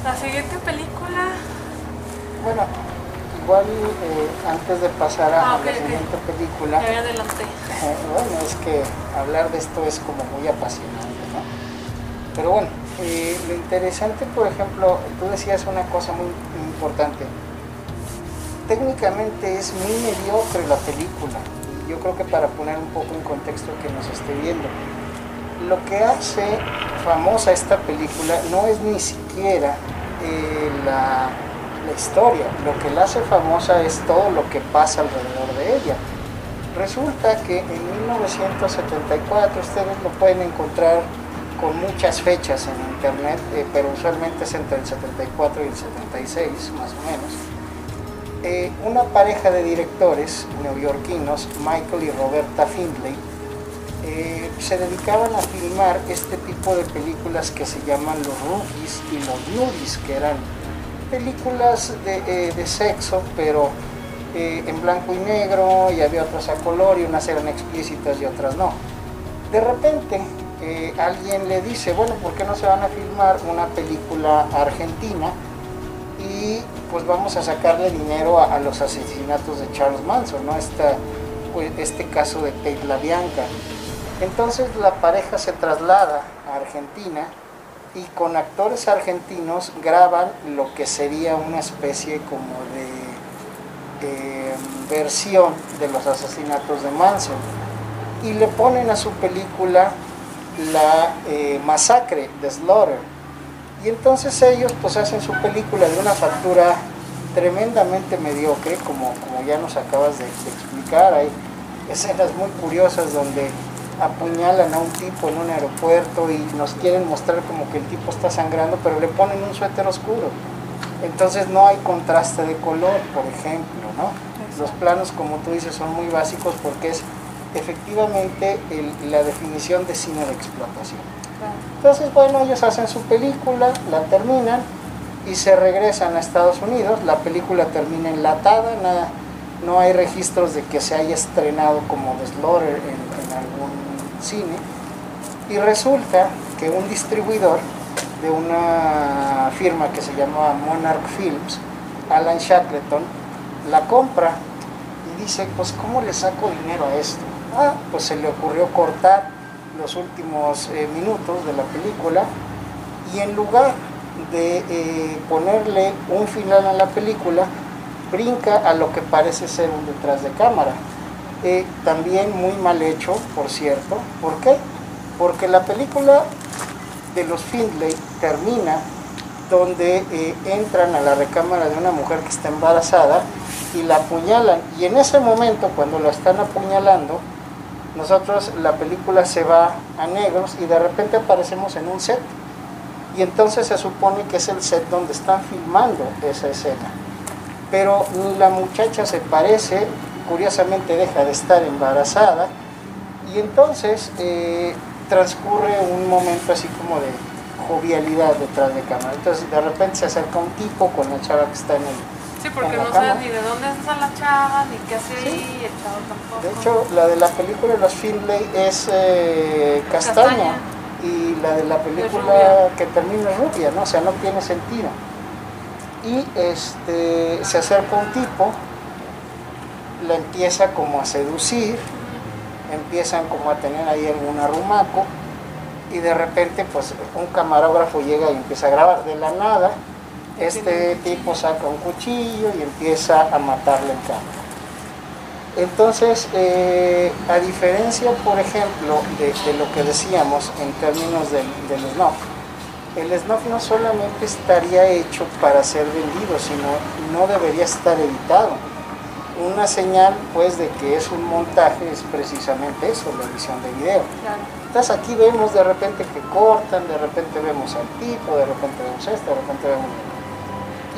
La siguiente película, Bueno, igual eh, antes de pasar a, Ah, a la siguiente película, ya adelanté. bueno, es que hablar de esto es como muy apasionante, ¿no? Pero bueno, eh, lo interesante, por ejemplo, tú decías una cosa muy importante. Técnicamente es muy mediocre la película. Y yo creo que para poner un poco en contexto que nos esté viendo, lo que hace famosa esta película no es ni siquiera eh, la, la historia, lo que la hace famosa es todo lo que pasa alrededor de ella. Resulta que en 1974 ustedes lo pueden encontrar con muchas fechas en internet, eh, pero usualmente es entre el 74 y el 76 más o menos. Eh, una pareja de directores neoyorquinos, Michael y Roberta Findlay, eh, se dedicaban a filmar este tipo de películas que se llaman los rookies y los nudies, que eran películas de, eh, de sexo, pero eh, en blanco y negro, y había otras a color, y unas eran explícitas y otras no. De repente, eh, alguien le dice, bueno, ¿por qué no se van a filmar una película argentina? Y pues vamos a sacarle dinero a, los asesinatos de Charles Manson, ¿no? Esta, pues, este caso de Tate La Bianca. Entonces la pareja se traslada a Argentina y con actores argentinos graban lo que sería una especie como de eh, versión de los asesinatos de Manson. Y le ponen a su película la eh, masacre de Slaughter. Y entonces ellos pues hacen su película de una factura tremendamente mediocre como, como ya nos acabas de, de explicar. Hay escenas muy curiosas donde apuñalan a un tipo en un aeropuerto y nos quieren mostrar como que el tipo está sangrando, pero le ponen un suéter oscuro. Entonces no hay contraste de color, por ejemplo, ¿no? Los planos, como tú dices, son muy básicos porque es efectivamente el- la definición de cine de explotación. Entonces, bueno, ellos hacen su película, la terminan y se regresan a Estados Unidos. La película termina enlatada, nada, no hay registros de que se haya estrenado como The Slaughter en, en algún cine. Y resulta que un distribuidor de una firma que se llamaba Monarch Films, Alan Shackleton, la compra y dice, pues ¿cómo le saco dinero a esto? Ah, pues se le ocurrió cortar los últimos eh, minutos de la película y en lugar de eh, ponerle un final a la película, brinca a lo que parece ser un detrás de cámara. Eh, también muy mal hecho, por cierto. ¿Por qué? Porque la película de los Findlay termina donde eh, entran a la recámara de una mujer que está embarazada y la apuñalan. Y en ese momento, cuando la están apuñalando, nosotros la película se va a negros y de repente aparecemos en un set. Y entonces se supone que es el set donde están filmando esa escena. Pero ni la muchacha se parece, curiosamente deja de estar embarazada. Y entonces eh, transcurre un momento así como de jovialidad detrás de cámara. Entonces de repente se acerca un tipo con la chava que está en el... Sí, porque en la no sabes ni de dónde está la chava, ni qué hace Sí. ahí, el chavo tampoco. De hecho, la de la película de los Findlay es eh, castaña, Castaña. y la de la película que termina es rubia, ¿no? O sea, no tiene sentido. Y este, se acerca un tipo, la empieza como a seducir, empiezan como a tener ahí algún arrumaco y de repente pues un camarógrafo llega y empieza a grabar de la nada. Este tipo saca un cuchillo y empieza a matarle en cámara. Entonces, eh, a diferencia, por ejemplo, de, lo que decíamos en términos del, del el snuff no solamente estaría hecho para ser vendido, sino no debería estar editado. Una señal, pues, de que es un montaje es precisamente eso, la edición de video. Claro. Entonces aquí vemos de repente que cortan, de repente vemos al tipo, de repente vemos esto, de repente vemos...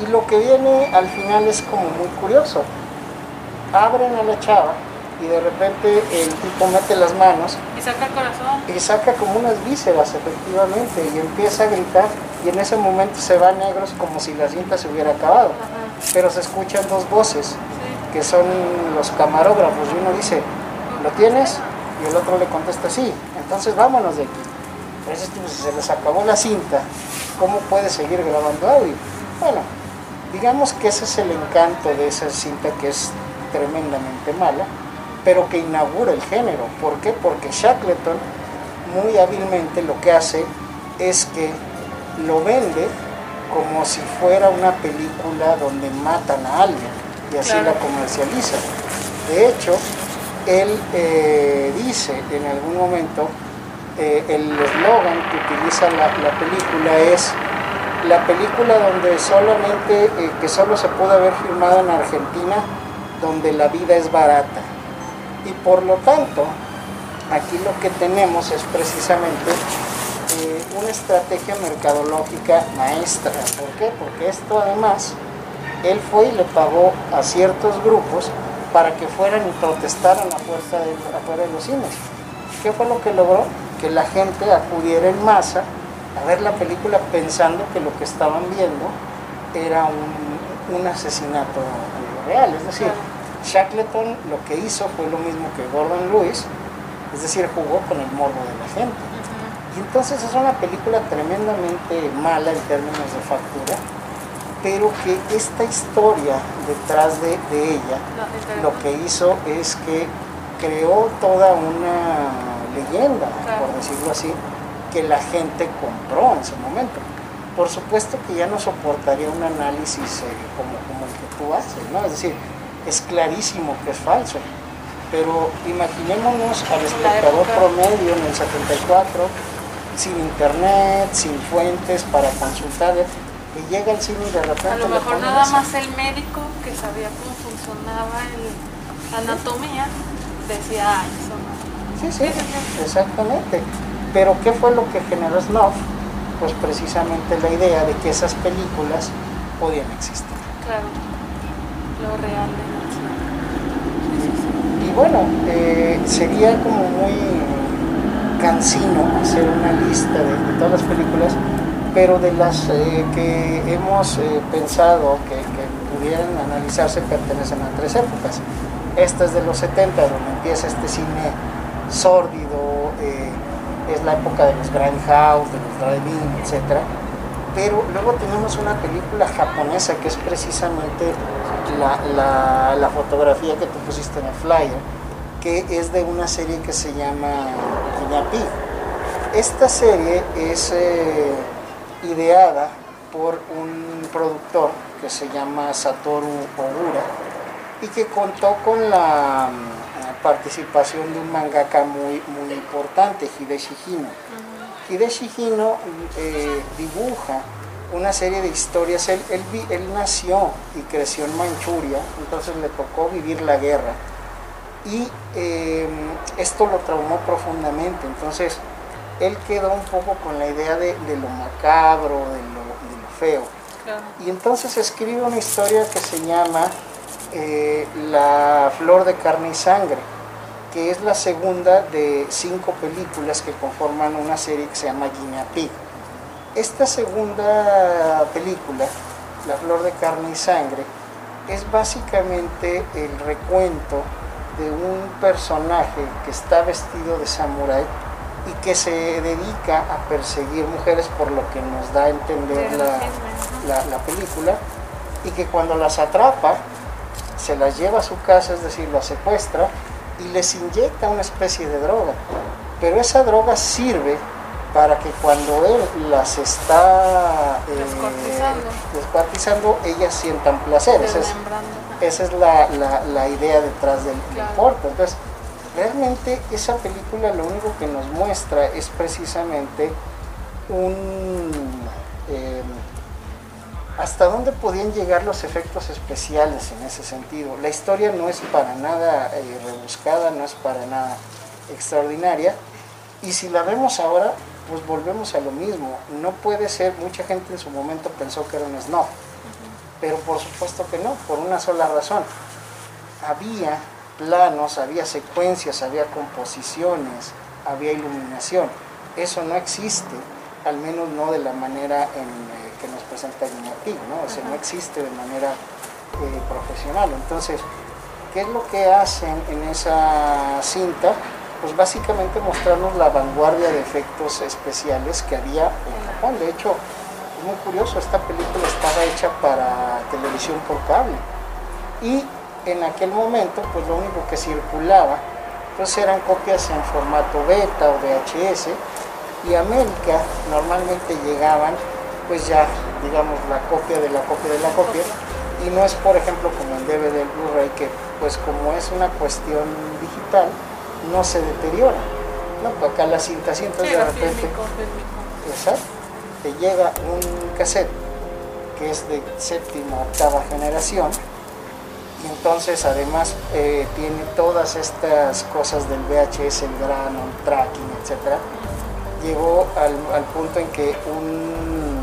Y lo que viene al final es como muy curioso. Abren a la chava y de repente el tipo mete las manos Y saca el corazón. y saca como unas vísceras efectivamente y empieza a gritar y en ese momento se va negros como si la cinta se hubiera acabado. Ajá. Pero se escuchan dos voces. Que son los camarógrafos y uno dice, ¿lo tienes? Y el otro le contesta, sí, entonces vámonos de aquí. Tipo, si se les acabó la cinta, ¿cómo puede seguir grabando audio? Bueno, digamos que ese es el encanto de esa cinta que es tremendamente mala, pero que inaugura el género. ¿Por qué? Porque Shackleton muy hábilmente lo que hace es que lo vende como si fuera una película donde matan a alguien y así Claro. la comercializa. De hecho, él eh, dice en algún momento, eh, el eslogan que utiliza la, la película es la película donde solamente, eh, que solo se puede haber filmado en Argentina, donde la vida es barata. Y por lo tanto, aquí lo que tenemos es precisamente eh, una estrategia mercadológica maestra. ¿Por qué? Porque esto además, él fue y le pagó a ciertos grupos para que fueran y protestaran a fuerza de, afuera de los cines. ¿Qué fue lo que logró? Que la gente acudiera en masa a ver la película pensando que lo que estaban viendo era un, un asesinato real. Es decir, Shackleton lo que hizo fue lo mismo que Gordon Lewis, es decir, jugó con el morbo de la gente. Y entonces es una película tremendamente mala en términos de factura, pero que esta historia detrás de, de ella No, lo que hizo es que creó toda una leyenda, Claro. por decirlo así, que la gente compró en su momento. Por supuesto que ya no soportaría un análisis eh, como, como el que tú haces, ¿no? Es decir, es clarísimo que es falso. Pero imaginémonos al espectador promedio en el 74, sin internet, sin fuentes para consultar, y llega al cine y de repente... A lo mejor nada más el médico que sabía cómo funcionaba el- la anatomía decía, eso no. Sí, sí, exactamente. Pero ¿qué fue lo que generó Snuff? Pues precisamente la idea de que esas películas podían existir. Claro, lo real de la acción. Y bueno, eh, sería como muy cansino hacer una lista de, de todas las películas, pero de las eh, que hemos eh, pensado que, pudieran analizarse pertenecen a tres épocas. Esta es de los 70, donde empieza este cine sórdido, eh, es la época de los Grindhouse, de los drive-in, etc. Pero luego tenemos una película japonesa que es precisamente la, fotografía que tú pusiste en el flyer, que es de una serie que se llama Guiñapí. Esta serie es ideada por un productor que se llama Satoru Ogura y que contó con la mm, participación de un mangaka muy, muy importante, Hideshi Hino. Hideshi Hino eh, dibuja una serie de historias. Él, él nació y creció en Manchuria, entonces le tocó vivir la guerra. Y eh, esto lo traumó profundamente. Entonces, él quedó un poco con la idea de, de lo macabro, de lo, de lo feo. Claro. Y entonces escribe una historia que se llama eh, La Flor de Carne y Sangre, que es la segunda de cinco películas que conforman una serie que se llama Guinea Pig. Esta segunda película, La Flor de Carne y Sangre, es básicamente el recuento de un personaje que está vestido de samurái y que se dedica a perseguir mujeres por lo que nos da a entender la, la- la película y que cuando las atrapa se las lleva a su casa, es decir, las secuestra y les inyecta una especie de droga. Pero esa droga sirve para que cuando él las está eh, Descuartizando. descuartizando, ellas sientan placer. Esa es, esa es la, la- idea detrás del, Claro. Entonces, realmente esa película lo único que nos muestra es precisamente un... eh, hasta dónde podían llegar los efectos especiales en ese sentido. La historia no es para nada eh, rebuscada, no es para nada extraordinaria. Y si la vemos ahora, pues volvemos a lo mismo. No puede ser, mucha gente en su momento pensó que era un snuff, pero por supuesto que no, por una sola razón. Había planos, había secuencias, había composiciones, había iluminación. Eso no existe, al menos no de la manera en, eh, que nos presenta Guiñapí, ¿no? O sea, no existe de manera eh, profesional. Entonces, ¿qué es lo que hacen en esa cinta? Pues básicamente mostrarnos la vanguardia de efectos especiales que había en Japón. De hecho, es muy curioso, esta película estaba hecha para televisión por cable. Y en aquel momento, pues lo único que circulaba, pues eran copias en formato beta o VHS. Y a América normalmente llegaban, pues ya, digamos, la copia de la copia de la copia. Y no es, por ejemplo, como el DVD, el Blu-ray, que pues como es una cuestión digital, no se deteriora. No, Pues acá la cinta, Sí, de repente... fílmico, fílmico. Exacto. Te llega un cassette que es de séptima, octava generación entonces además eh, tiene todas estas cosas del VHS, el grano, el tracking, etc. Llegó al, al punto en que un-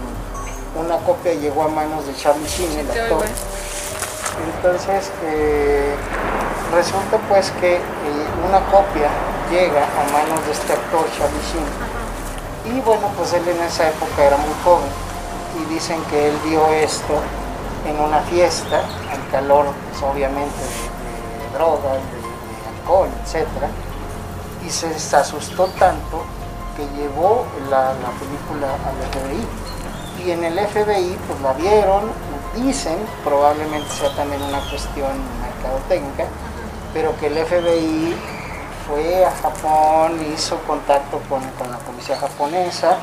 una copia llegó a manos de Charlie Sheen, el actor. Entonces eh, resulta pues que eh, una copia llega a manos de este actor Charlie Sheen y bueno, pues él en esa época era muy joven y dicen que él vio esto en una fiesta, calor pues, obviamente de, drogas, de, alcohol, etc. Y se asustó tanto que llevó la, la película al FBI. Y en el FBI pues la vieron, dicen, probablemente sea también una cuestión mercadotecnica, pero que el FBI fue a Japón, hizo contacto con, con la policía japonesa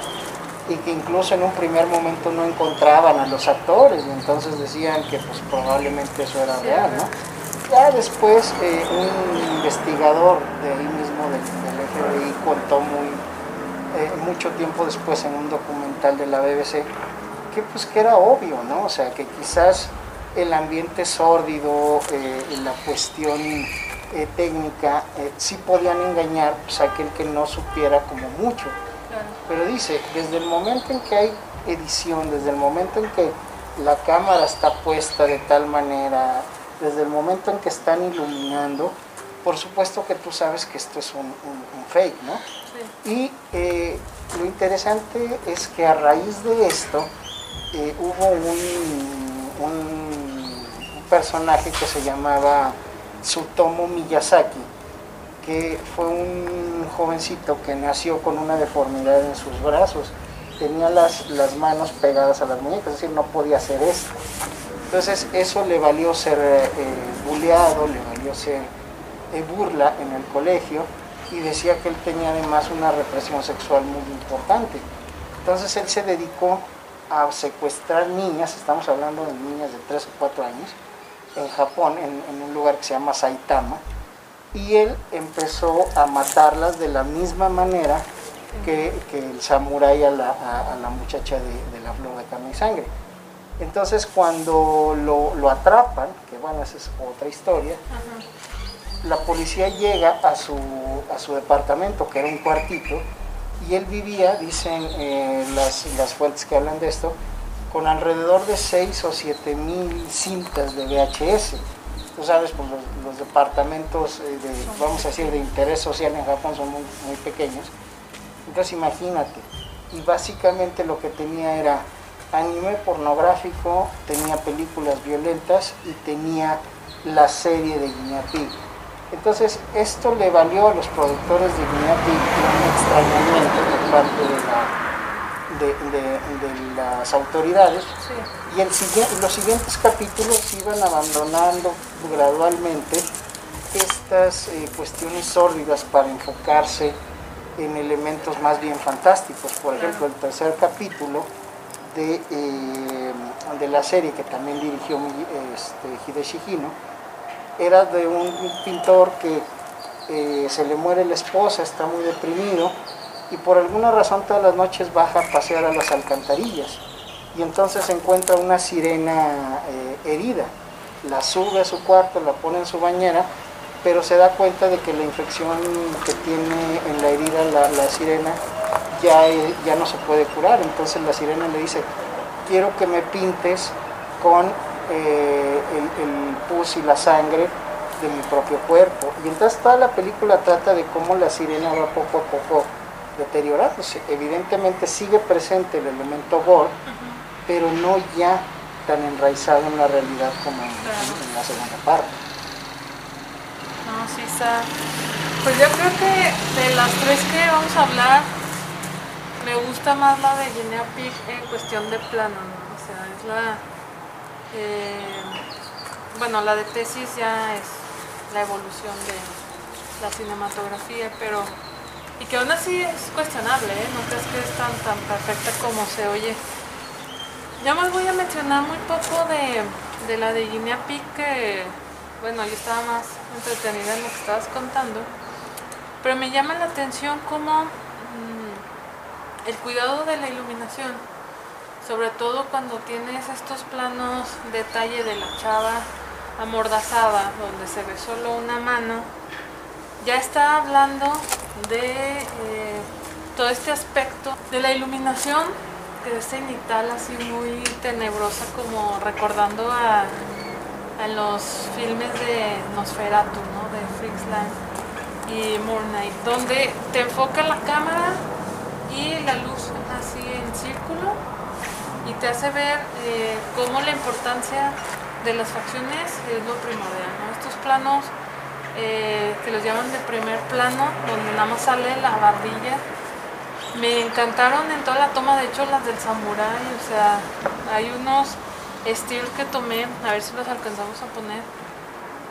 y que incluso en un primer momento no encontraban a los actores y entonces decían que pues probablemente eso era real, ¿no? Ya después eh, un investigador de ahí mismo del, del FBI contó muy, eh, mucho tiempo después en un documental de la BBC que pues que era obvio, ¿no? O sea, que quizás el ambiente sórdido, eh, la cuestión eh, técnica, sí podían engañar pues, a aquel que no supiera como mucho. Claro. Pero dice, desde el momento en que hay edición, desde el momento en que la cámara está puesta de tal manera, desde el momento en que están iluminando, por supuesto que tú sabes que esto es un, un- un fake, ¿no? Sí. Y eh, lo interesante es que a raíz de esto eh, hubo un, un- personaje que se llamaba Tsutomu Miyazaki, que fue un jovencito que nació con una deformidad en sus brazos. Tenía las, las manos pegadas a las muñecas, es decir, no podía hacer esto. Entonces eso le valió ser eh, buleado, le valió ser eh, burla en el colegio y decía que él tenía además una represión sexual muy importante. Entonces él se dedicó a secuestrar niñas, estamos hablando de niñas de 3 o 4 años, en Japón, en, en un lugar que se llama Saitama, y él empezó a matarlas de la misma manera que, que el samurái a la, a- a la muchacha de, de la flor de carne y sangre. Entonces cuando lo, lo atrapan, que bueno, esa es otra historia, Ajá. la policía llega a su, a su departamento, que era un cuartito, y él vivía, dicen eh, las, las fuentes que hablan de esto, con alrededor de 6 o 7 mil cintas de VHS. Tú sabes, pues los, departamentos, eh, de, vamos a decir, de interés social en Japón son muy, muy pequeños. Entonces imagínate, y básicamente lo que tenía era anime pornográfico, tenía películas violentas y tenía la serie de Guinea Pig. Entonces esto le valió a los productores de Guinea Pig un extrañamiento por parte de, la- de- de- de las autoridades Sí. y el los siguientes capítulos iban abandonando gradualmente estas eh, cuestiones sórdidas para enfocarse en elementos más bien fantásticos. Por ejemplo, el tercer capítulo de, eh, de la serie que también dirigió este, Hideshi Hino era de un pintor que eh, se le muere la esposa, está muy deprimido y por alguna razón todas las noches baja a pasear a las alcantarillas y entonces encuentra una sirena eh, herida. La sube a su cuarto, la pone en su bañera, pero se da cuenta de que la infección que tiene en la herida la, sirena ya, eh, ya no se puede curar. Entonces la sirena le dice, quiero que me pintes con eh, el, el pus y la sangre de mi propio cuerpo. Y entonces toda la película trata de cómo la sirena va poco a poco deteriorándose. Evidentemente sigue presente el elemento gore, pero no ya tan enraizado en la realidad como en, Claro. en- en la segunda parte. No, sí está. Pues yo creo que de las tres que vamos a hablar, me gusta más la de Guinea Pig en cuestión de plano, ¿no? O sea, es la. eh, bueno, la de tesis ya es la evolución de la cinematografía, pero. Y que aún así es cuestionable, ¿eh? No crees que es tan, tan perfecta como se oye. Ya más voy a mencionar muy poco de, de la de Guinea Pig, que bueno, yo estaba más entretenida en lo que estabas contando, pero me llama la atención cómo mm, el cuidado de la iluminación, sobre todo cuando tienes estos planos detalle de la chava amordazada, donde se ve solo una mano, ya está hablando de eh, todo este aspecto de la iluminación que es cenital así muy tenebrosa como recordando a, a los filmes de Nosferatu, ¿no? de Fritz Lang y Moon Knight, donde te enfoca la cámara y la luz así en círculo y te hace ver eh, cómo la importancia de las facciones es lo primordial. Estos planos eh, que los llaman de primer plano, donde nada más sale la barbilla, me encantaron en toda la toma, de hecho las del samurai, o sea, hay unos estilos que tomé, a ver si los alcanzamos a poner,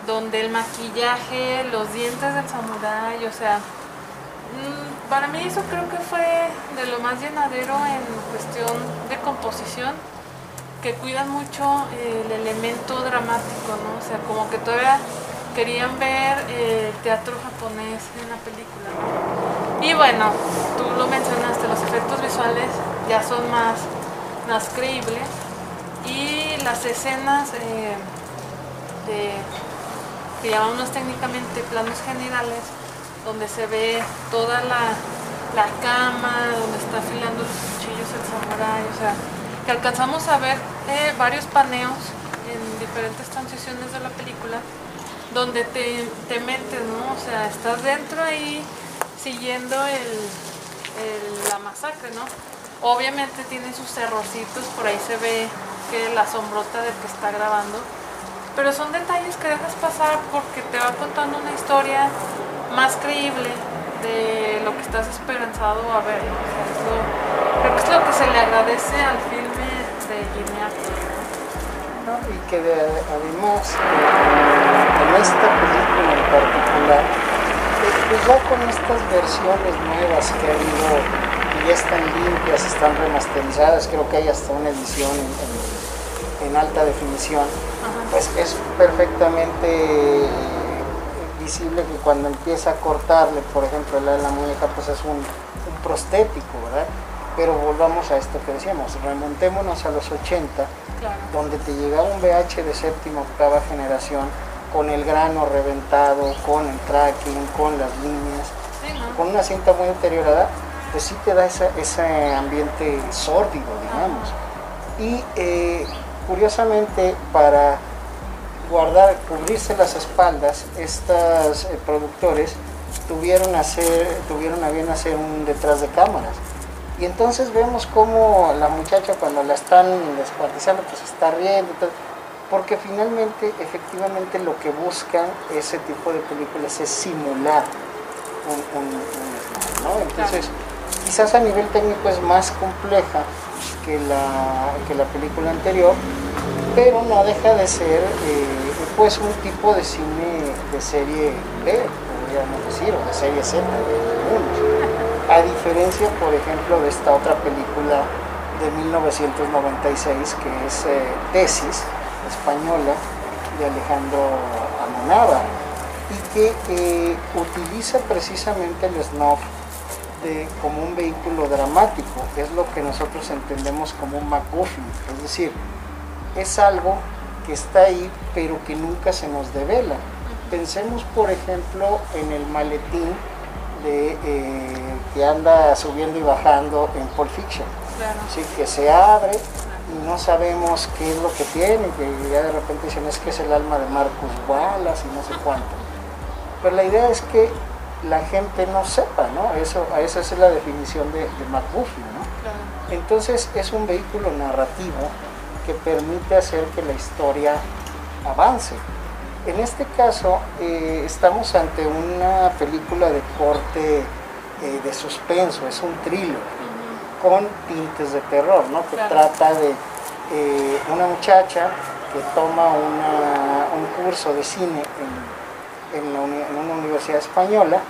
donde el maquillaje, los dientes del samurái, o sea, mm, para mí eso creo que fue de lo más llenadero en cuestión de composición, que cuidan mucho el elemento dramático, ¿no? O sea, como que todavía querían ver eh, teatro japonés en la película. Y bueno, tú lo mencionaste, los efectos visuales ya son más, más creíbles y las escenas eh, que llamamos técnicamente planos generales, donde se ve toda la, cama, donde está afilando los cuchillos el samurái, o sea, que alcanzamos a ver eh, varios paneos en diferentes transiciones de la película, donde te, te metes, ¿no? O sea, estás dentro ahí siguiendo el, la masacre, ¿no? Obviamente tiene sus errorcitos, por ahí se ve que la sombrota del que está grabando, pero son detalles que dejas pasar porque te va contando una historia más creíble de lo que estás esperanzado a ver. creo que es lo que se le agradece al filme de Jimmy Y que además, eh, en esta película en particular, eh, pues ya con estas versiones nuevas que ha habido y ya están limpias, están remasterizadas, creo que hay hasta una edición en alta definición pues es perfectamente visible que cuando empieza a cortarle, por ejemplo, la, la muñeca, pues es un, prostético, ¿verdad? Pero volvamos a esto que decíamos, remontémonos a los 80, donde te llegaba un VH de séptima, octava generación, con el grano reventado, con el tracking, con las líneas, con una cinta muy deteriorada, pues sí te da ese ambiente sórdido, digamos. Y eh, curiosamente, para guardar, cubrirse las espaldas, estos eh, productores tuvieron, hacer, tuvieron a bien hacer un detrás de cámaras. Y entonces vemos cómo la muchacha cuando la están descuartizando, pues está riendo, porque finalmente, efectivamente, lo que buscan ese tipo de películas es simular un, un, Entonces, quizás a nivel técnico es más compleja que la, que la película anterior, pero no deja de ser eh, pues un tipo de cine de serie B, podríamos decir, o de serie Z, a diferencia, por ejemplo, de esta otra película de 1996 que es eh, Tesis, española, de Alejandro Amonaba, y que eh, utiliza precisamente el snuff de, como un vehículo dramático, es lo que nosotros entendemos como un MacGuffin, es decir, es algo que está ahí pero que nunca se nos devela. Pensemos por ejemplo en el maletín de, eh, que anda subiendo y bajando en Pulp Fiction, que se abre y no sabemos qué es lo que tiene, que ya de repente dicen es que es el alma de Marcus Wallace y no sé cuánto. Pero la idea es que la gente no sepa, ¿no? Eso, esa es la definición de, de ¿no? Entonces es un vehículo narrativo que permite hacer que la historia avance. En este caso eh, estamos ante una película de corte eh, de suspenso, es un thriller con tintes de terror, ¿no? que trata de eh, una muchacha que toma un curso de cine en, en una universidad española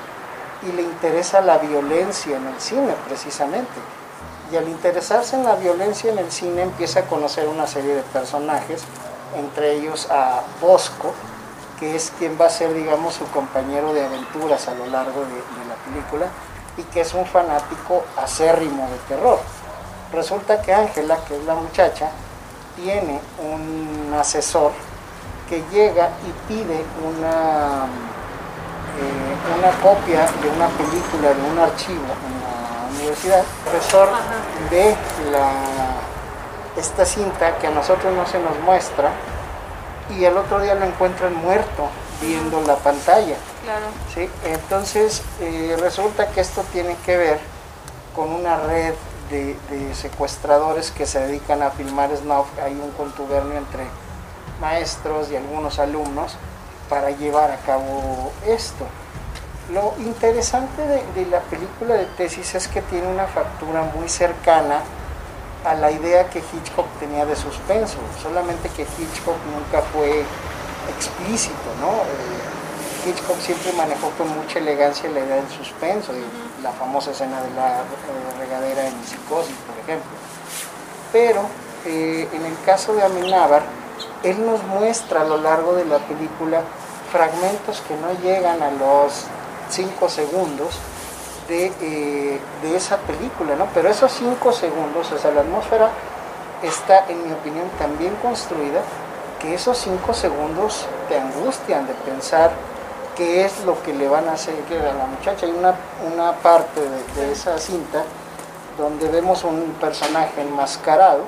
y le interesa la violencia en el cine precisamente. Y al interesarse en la violencia en el cine empieza a conocer una serie de personajes, entre ellos a Bosco, que es quien va a ser, digamos, su compañero de aventuras a lo largo de, la película y que es un fanático acérrimo de terror. Resulta que Ángela, que es la muchacha, tiene un asesor que llega y pide una, eh, una copia de una película, de un archivo universidad, el profesor ve esta cinta que a nosotros no se nos muestra y el otro día lo encuentran muerto viendo la pantalla. ¿sí? Entonces eh, resulta que esto tiene que ver con una red de, secuestradores que se dedican a filmar snuff. Hay un contubernio entre maestros y algunos alumnos para llevar a cabo esto. Lo interesante de, la película de tesis es que tiene una factura muy cercana a la idea que Hitchcock tenía de suspenso, solamente que Hitchcock nunca fue explícito, ¿no? Eh, Hitchcock siempre manejó con mucha elegancia la idea del suspenso, y la famosa escena de la eh, regadera en psicosis, por ejemplo. Pero eh, en el caso de Amenábar, él nos muestra a lo largo de la película fragmentos que no llegan a los 5 segundos de, de, esa película, ¿no? Pero esos 5 segundos, o sea, la atmósfera está, en mi opinión, tan bien construida que esos cinco segundos te angustian de pensar qué es lo que le van a hacer a la muchacha. Hay una, una parte de, esa cinta donde vemos un personaje enmascarado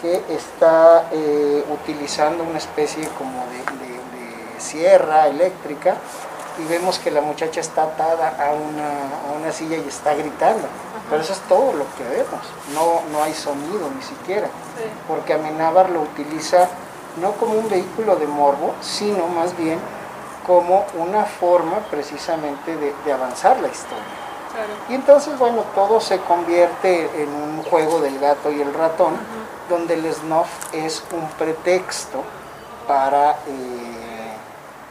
que está eh, utilizando una especie como de, sierra eléctrica y vemos que la muchacha está atada a una, a una silla y está gritando. Pero eso es todo lo que vemos, no, no hay sonido ni siquiera, porque Amenábar lo utiliza no como un vehículo de morbo, sino más bien como una forma precisamente de, avanzar la historia. Y entonces, bueno, todo se convierte en un juego del gato y el ratón, donde el snuff es un pretexto para, eh,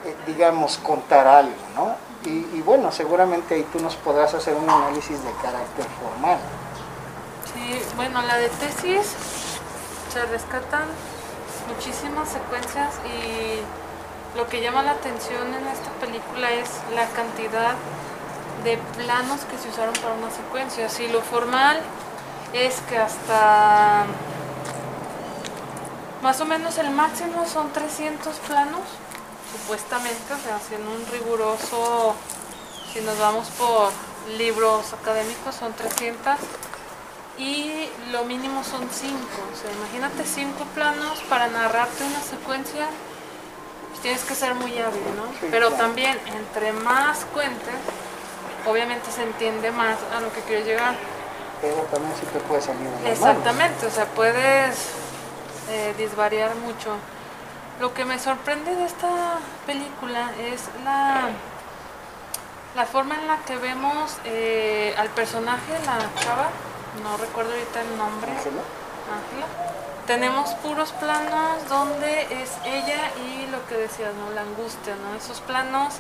eh, digamos, contar algo, ¿no? Y, bueno, seguramente ahí tú nos podrás hacer un análisis de carácter formal. Sí, bueno, la de tesis se rescatan muchísimas secuencias y lo que llama la atención en esta película es la cantidad de planos que se usaron para una secuencia. Si lo formal es que hasta más o menos el máximo son 300 planos, supuestamente, o sea, haciendo un riguroso, si nos vamos por libros académicos, son 300 y lo mínimo son 5. O sea, imagínate 5 planos para narrarte una secuencia, pues tienes que ser muy hábil, ¿no? Pero también, entre más cuentes, obviamente se entiende más a lo que quieres llegar. Pero también sí te puede salir Exactamente, o sea, puedes eh, disvariar mucho. Lo que me sorprende de esta película es la, la forma en la que vemos eh, al personaje, la chava, no recuerdo ahorita el nombre. Ángela. Tenemos puros planos donde es ella y lo que decías, ¿no? La angustia, ¿no? Esos planos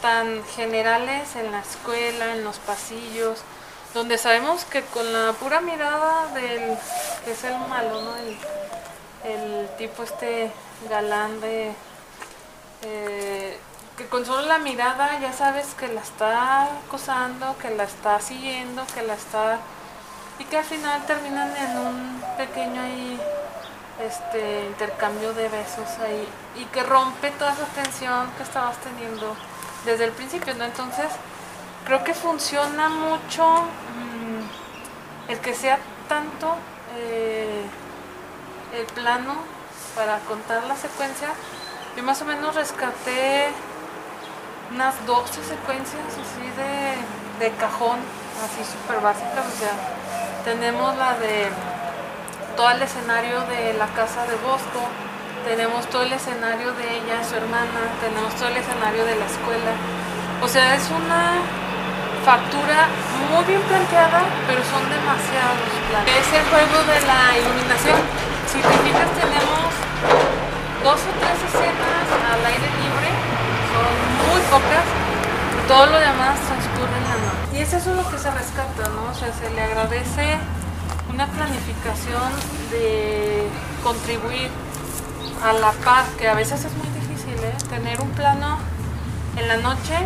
tan generales en la escuela, en los pasillos, donde sabemos que con la pura mirada del que es el malo, ¿no? El, el tipo este galán de... Eh, que con solo la mirada ya sabes que la está acosando, que la está siguiendo, que la está... Y que al final terminan en un pequeño ahí, este, intercambio de besos ahí. Y que rompe toda esa tensión que estabas teniendo desde el principio, ¿no? Entonces, creo que funciona mucho mm, el que sea tanto... Eh, el plano para contar la secuencia, yo más o menos rescaté unas 12 secuencias así de, cajón, así súper básicas, o sea, tenemos la de todo el escenario de la casa de Bosco, tenemos todo el escenario de ella, su hermana, tenemos todo el escenario de la escuela, o sea, es una factura muy bien planteada, pero son demasiados planos. Es el juego de la iluminación si te fijas tenemos dos o tres escenas al aire libre, son muy pocas, todo lo demás transcurre en la noche. Y es eso lo que se rescata, ¿no? O sea, se le agradece una planificación de contribuir a la paz, que a veces es muy difícil, ¿eh? Tener un plano en la noche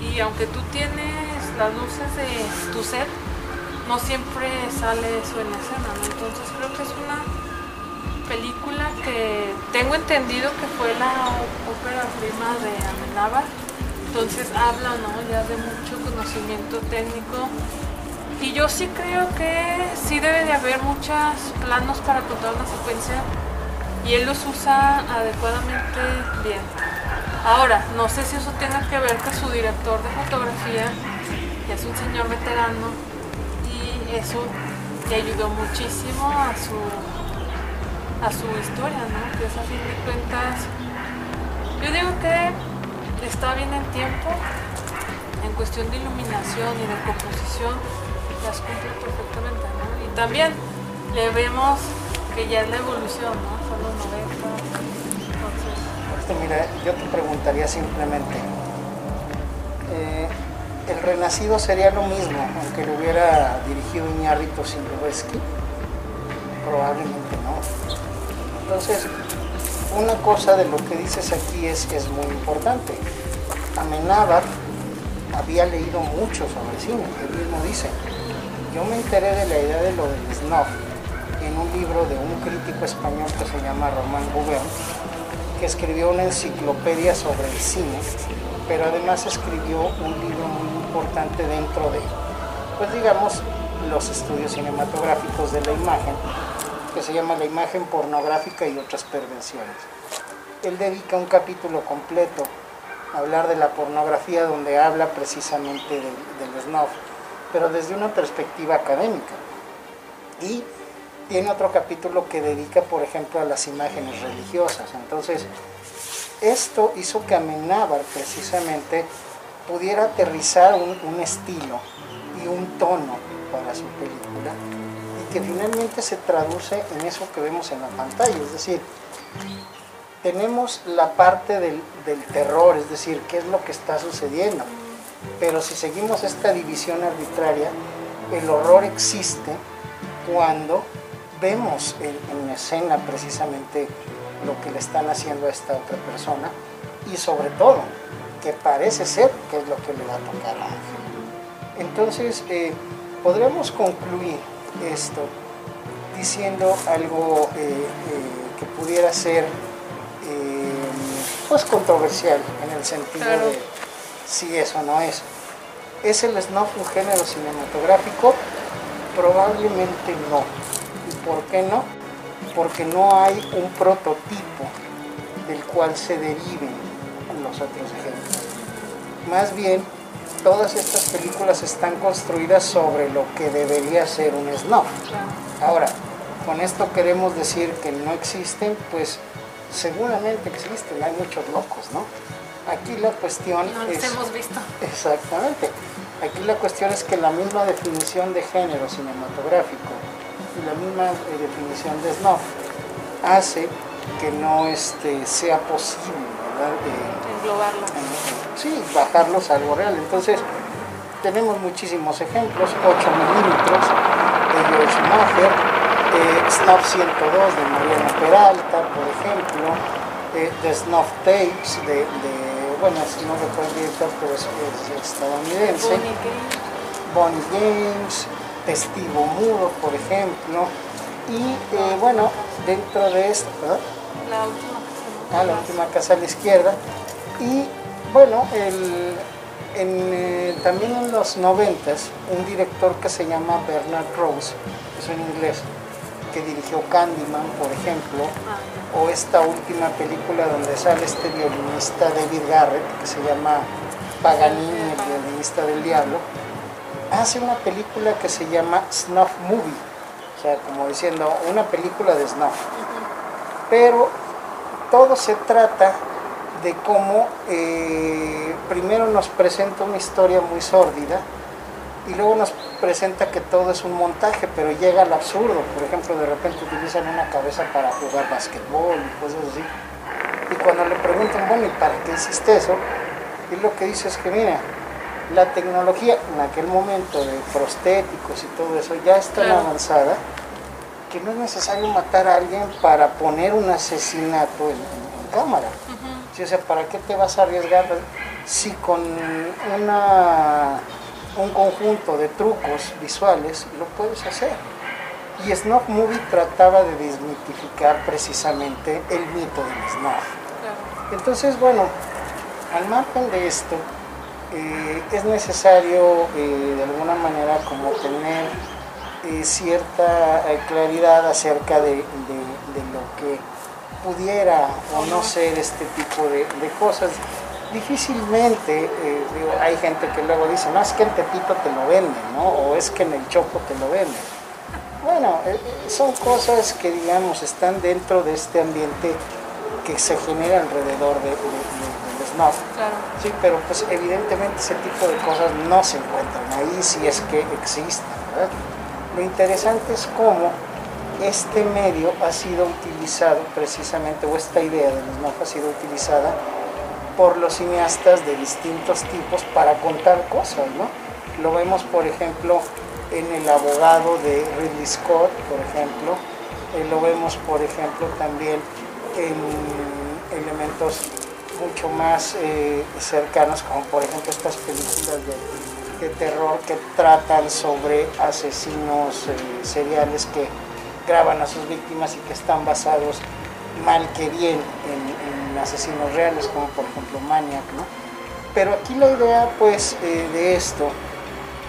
y aunque tú tienes las luces de tu set, no siempre sale eso en la escena, ¿no? Entonces creo que es una película que tengo entendido que fue la ópera prima de Amenábar, entonces habla ¿no? ya de mucho conocimiento técnico y yo sí creo que sí debe de haber muchos planos para contar una secuencia y él los usa adecuadamente bien. Ahora, no sé si eso tenga que ver que su director de fotografía es un señor veterano y eso le ayudó muchísimo a su a su historia, ¿no? Que es a fin de cuentas, yo digo que está bien en tiempo, en cuestión de iluminación y de composición, las cumple perfectamente, ¿no? Y también le vemos que ya es la evolución, ¿no? Son los 90, entonces... Mira, yo te preguntaría simplemente, eh, ¿el renacido sería lo mismo aunque lo hubiera dirigido Iñárritu Silvestre? Probablemente no. Entonces, una cosa de lo que dices aquí es, es muy importante. Amenábar había leído mucho sobre cine, él mismo dice. Yo me enteré de la idea de lo del snuff en un libro de un crítico español que se llama Román Gubern, que escribió una enciclopedia sobre el cine, pero además escribió un libro muy importante dentro de, pues digamos, los estudios cinematográficos de la imagen, que se llama La imagen pornográfica y otras perversiones. Él dedica un capítulo completo a hablar de la pornografía donde habla precisamente del, del snuff, pero desde una perspectiva académica. Y tiene otro capítulo que dedica, por ejemplo, a las imágenes religiosas. Entonces, esto hizo que Amenábar precisamente pudiera aterrizar un, estilo y un tono para su película que finalmente se traduce en eso que vemos en la pantalla. Es decir, tenemos la parte del, del terror, es decir, qué es lo que está sucediendo. Pero si seguimos esta división arbitraria, el horror existe cuando vemos en, en, escena precisamente lo que le están haciendo a esta otra persona y sobre todo que parece ser que es lo que le va a tocar a Ángel. Entonces eh, podremos concluir esto diciendo algo eh, eh, que pudiera ser pues controversial en el sentido claro. de si eso no es. ¿Es el snuff un género cinematográfico? Probablemente no. ¿Y por qué no? Porque no hay un prototipo del cual se deriven los otros ejemplos. Más bien, todas estas películas están construidas sobre lo que debería ser un snuff. Ahora, con esto queremos decir que no existen, pues seguramente existen, hay muchos locos, ¿no? Aquí la cuestión no es... hemos visto. Exactamente. Aquí la cuestión es que la misma definición de género cinematográfico y la misma eh, definición de snuff hace que no este, sea posible, ¿verdad? De, Englobarlo. En, sí, bajarlos a algo real. Entonces, tenemos muchísimos ejemplos, 8 milímetros de George Schumacher, eh, Snuff 102 de Mariana Peralta, por ejemplo, eh, The Snuff Tapes de, de bueno, si no recuerdo el director, pero es, es estadounidense. Bonnie Bonnie James, Testigo Mudo, por ejemplo. Y eh, bueno, dentro de esto, ¿verdad? La última. Ah, la última casa a la izquierda. Y bueno, el, en, eh, también en los noventas, un director que se llama Bernard Rose, es un inglés, que dirigió Candyman, por ejemplo, o esta última película donde sale este violinista David Garrett, que se llama Paganini, el violinista del diablo, hace una película que se llama Snuff Movie, o sea, como diciendo, una película de snuff. Pero todo se trata de cómo eh, primero nos presenta una historia muy sórdida y luego nos presenta que todo es un montaje, pero llega al absurdo. Por ejemplo, de repente utilizan una cabeza para jugar basquetbol y cosas así. Y cuando le preguntan, bueno, ¿y para qué hiciste eso? Y lo que dice es que, mira, la tecnología en aquel momento de prostéticos y todo eso ya es tan Claro. avanzada que no es necesario matar a alguien para poner un asesinato en, en- en cámara. Sí, o sea, ¿para qué te vas a arriesgar si con una, un conjunto de trucos visuales lo puedes hacer? Y Snuff Movie trataba de desmitificar precisamente el mito del snuff. Entonces, bueno, al margen de esto, eh, es necesario eh, de alguna manera como tener eh, cierta claridad acerca de, de- de lo que pudiera o no ser este tipo de, de cosas. Difícilmente, eh, digo, hay gente que luego dice, no, es que en Tepito te lo venden, ¿no? O es que en el Chopo te lo venden. Bueno, eh, eh, son cosas que, digamos, están dentro de este ambiente que se genera alrededor de, de- de- del snuff. Claro. Sí, pero pues evidentemente ese tipo de cosas no se encuentran ahí si es que existen, ¿verdad? Lo interesante es cómo este medio ha sido utilizado precisamente, o esta idea de los ha sido utilizada por los cineastas de distintos tipos para contar cosas, ¿no? Lo vemos, por ejemplo, en El abogado de Ridley Scott, por ejemplo, eh, lo vemos, por ejemplo, también en elementos mucho más eh, cercanos, como por ejemplo estas películas de, terror que tratan sobre asesinos eh, seriales que graban a sus víctimas y que están basados mal que bien en, asesinos reales, como por ejemplo Maniac, ¿no? Pero aquí la idea pues eh, de esto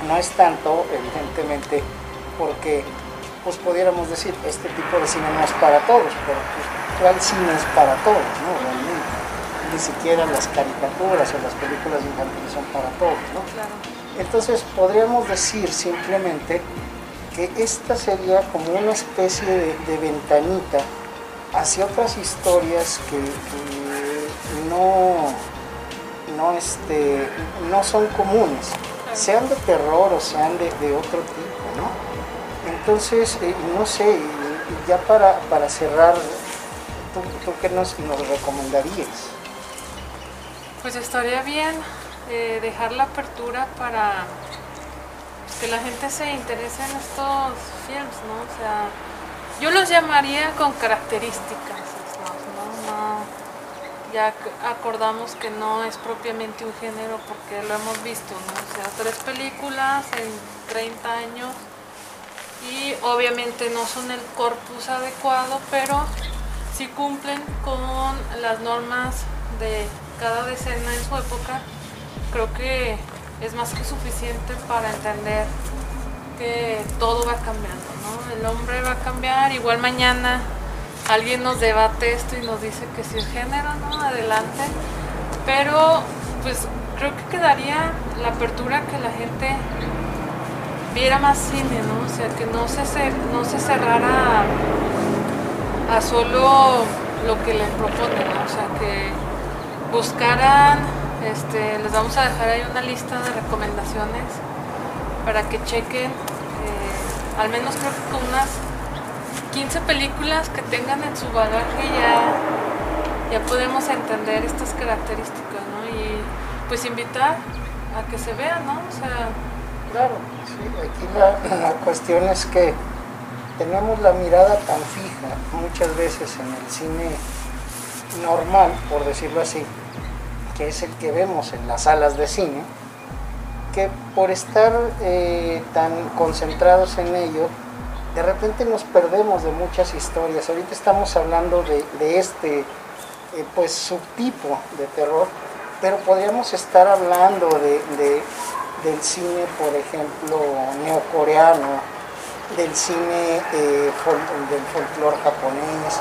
no es tanto, evidentemente, porque pues pudiéramos decir, este tipo de cine no es para todos, pero pues, ¿cuál cine es para todos, no? Realmente. Ni siquiera las caricaturas o las películas infantiles son para todos, ¿no? Entonces podríamos decir simplemente que esta sería como una especie de, ventanita hacia otras historias que, no, no, este, no son comunes, sean de terror o sean de, otro tipo, ¿no? Entonces, eh, no sé, ya para, para cerrar, ¿tú, qué nos, nos, recomendarías? Pues estaría bien eh, dejar la apertura para que la gente se interese en estos films, ¿no? O sea, yo los llamaría con características, ¿no? no ya acordamos que no es propiamente un género porque lo hemos visto, ¿no? O sea, tres películas en 30 años y obviamente no son el corpus adecuado, pero sí cumplen con las normas de cada decena en su época. Creo que es más que suficiente para entender que todo va cambiando, ¿no? El hombre va a cambiar, igual mañana alguien nos debate esto y nos dice que si es género, ¿no? Adelante. Pero pues creo que quedaría la apertura que la gente viera más cine, ¿no? O sea, que no se, no se cerrara a, solo lo que les proponen, ¿no? O sea, que buscaran este, les vamos a dejar ahí una lista de recomendaciones para que chequen, eh, al menos creo que con unas 15 películas que tengan en su bagaje ya, ya podemos entender estas características, ¿no? Y pues invitar a que se vean, ¿no? O sea, claro, sí, aquí la cuestión es que tenemos la mirada tan fija muchas veces en el cine normal, por decirlo así, que es el que vemos en las salas de cine, que por estar eh, tan concentrados en ello, de repente nos perdemos de muchas historias. Ahorita estamos hablando de, este eh, pues subtipo de terror, pero podríamos estar hablando de, del cine, por ejemplo, neocoreano, del cine eh, del folclore japonés,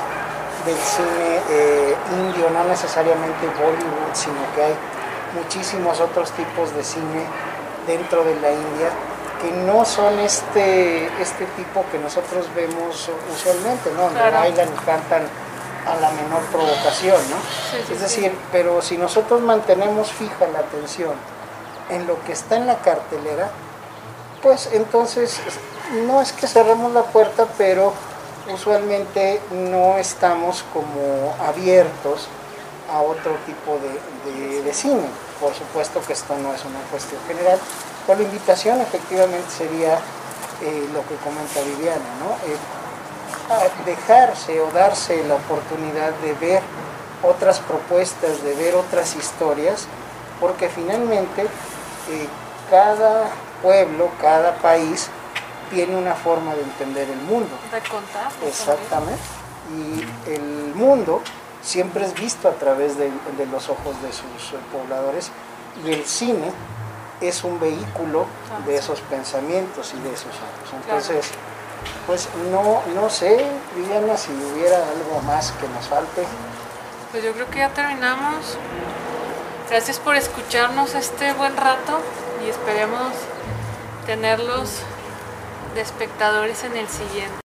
del cine eh, indio, no necesariamente Bollywood, sino que hay muchísimos otros tipos de cine dentro de la India que no son este, este tipo que nosotros vemos usualmente, ¿no? Donde bailan y cantan a la menor provocación, ¿no? es decir, pero si nosotros mantenemos fija la atención en lo que está en la cartelera, pues entonces no es que cerremos la puerta, pero usualmente no estamos como abiertos a otro tipo de, cine. Por supuesto que esto no es una cuestión general, pero la invitación efectivamente sería eh, lo que comenta Viviana, ¿no? Eh, dejarse o darse la oportunidad de ver otras propuestas, de ver otras historias, porque finalmente eh, cada pueblo, cada país tiene una forma de entender el mundo. De contar. Exactamente. Y el mundo siempre es visto a través de, los ojos de sus eh, pobladores y el cine es un vehículo de esos pensamientos y de esos ojos. Entonces, pues no, no sé, Viviana, si hubiera algo más que nos falte. Pues yo creo que ya terminamos. Gracias por escucharnos este buen rato y esperemos tenerlos de espectadores en el siguiente.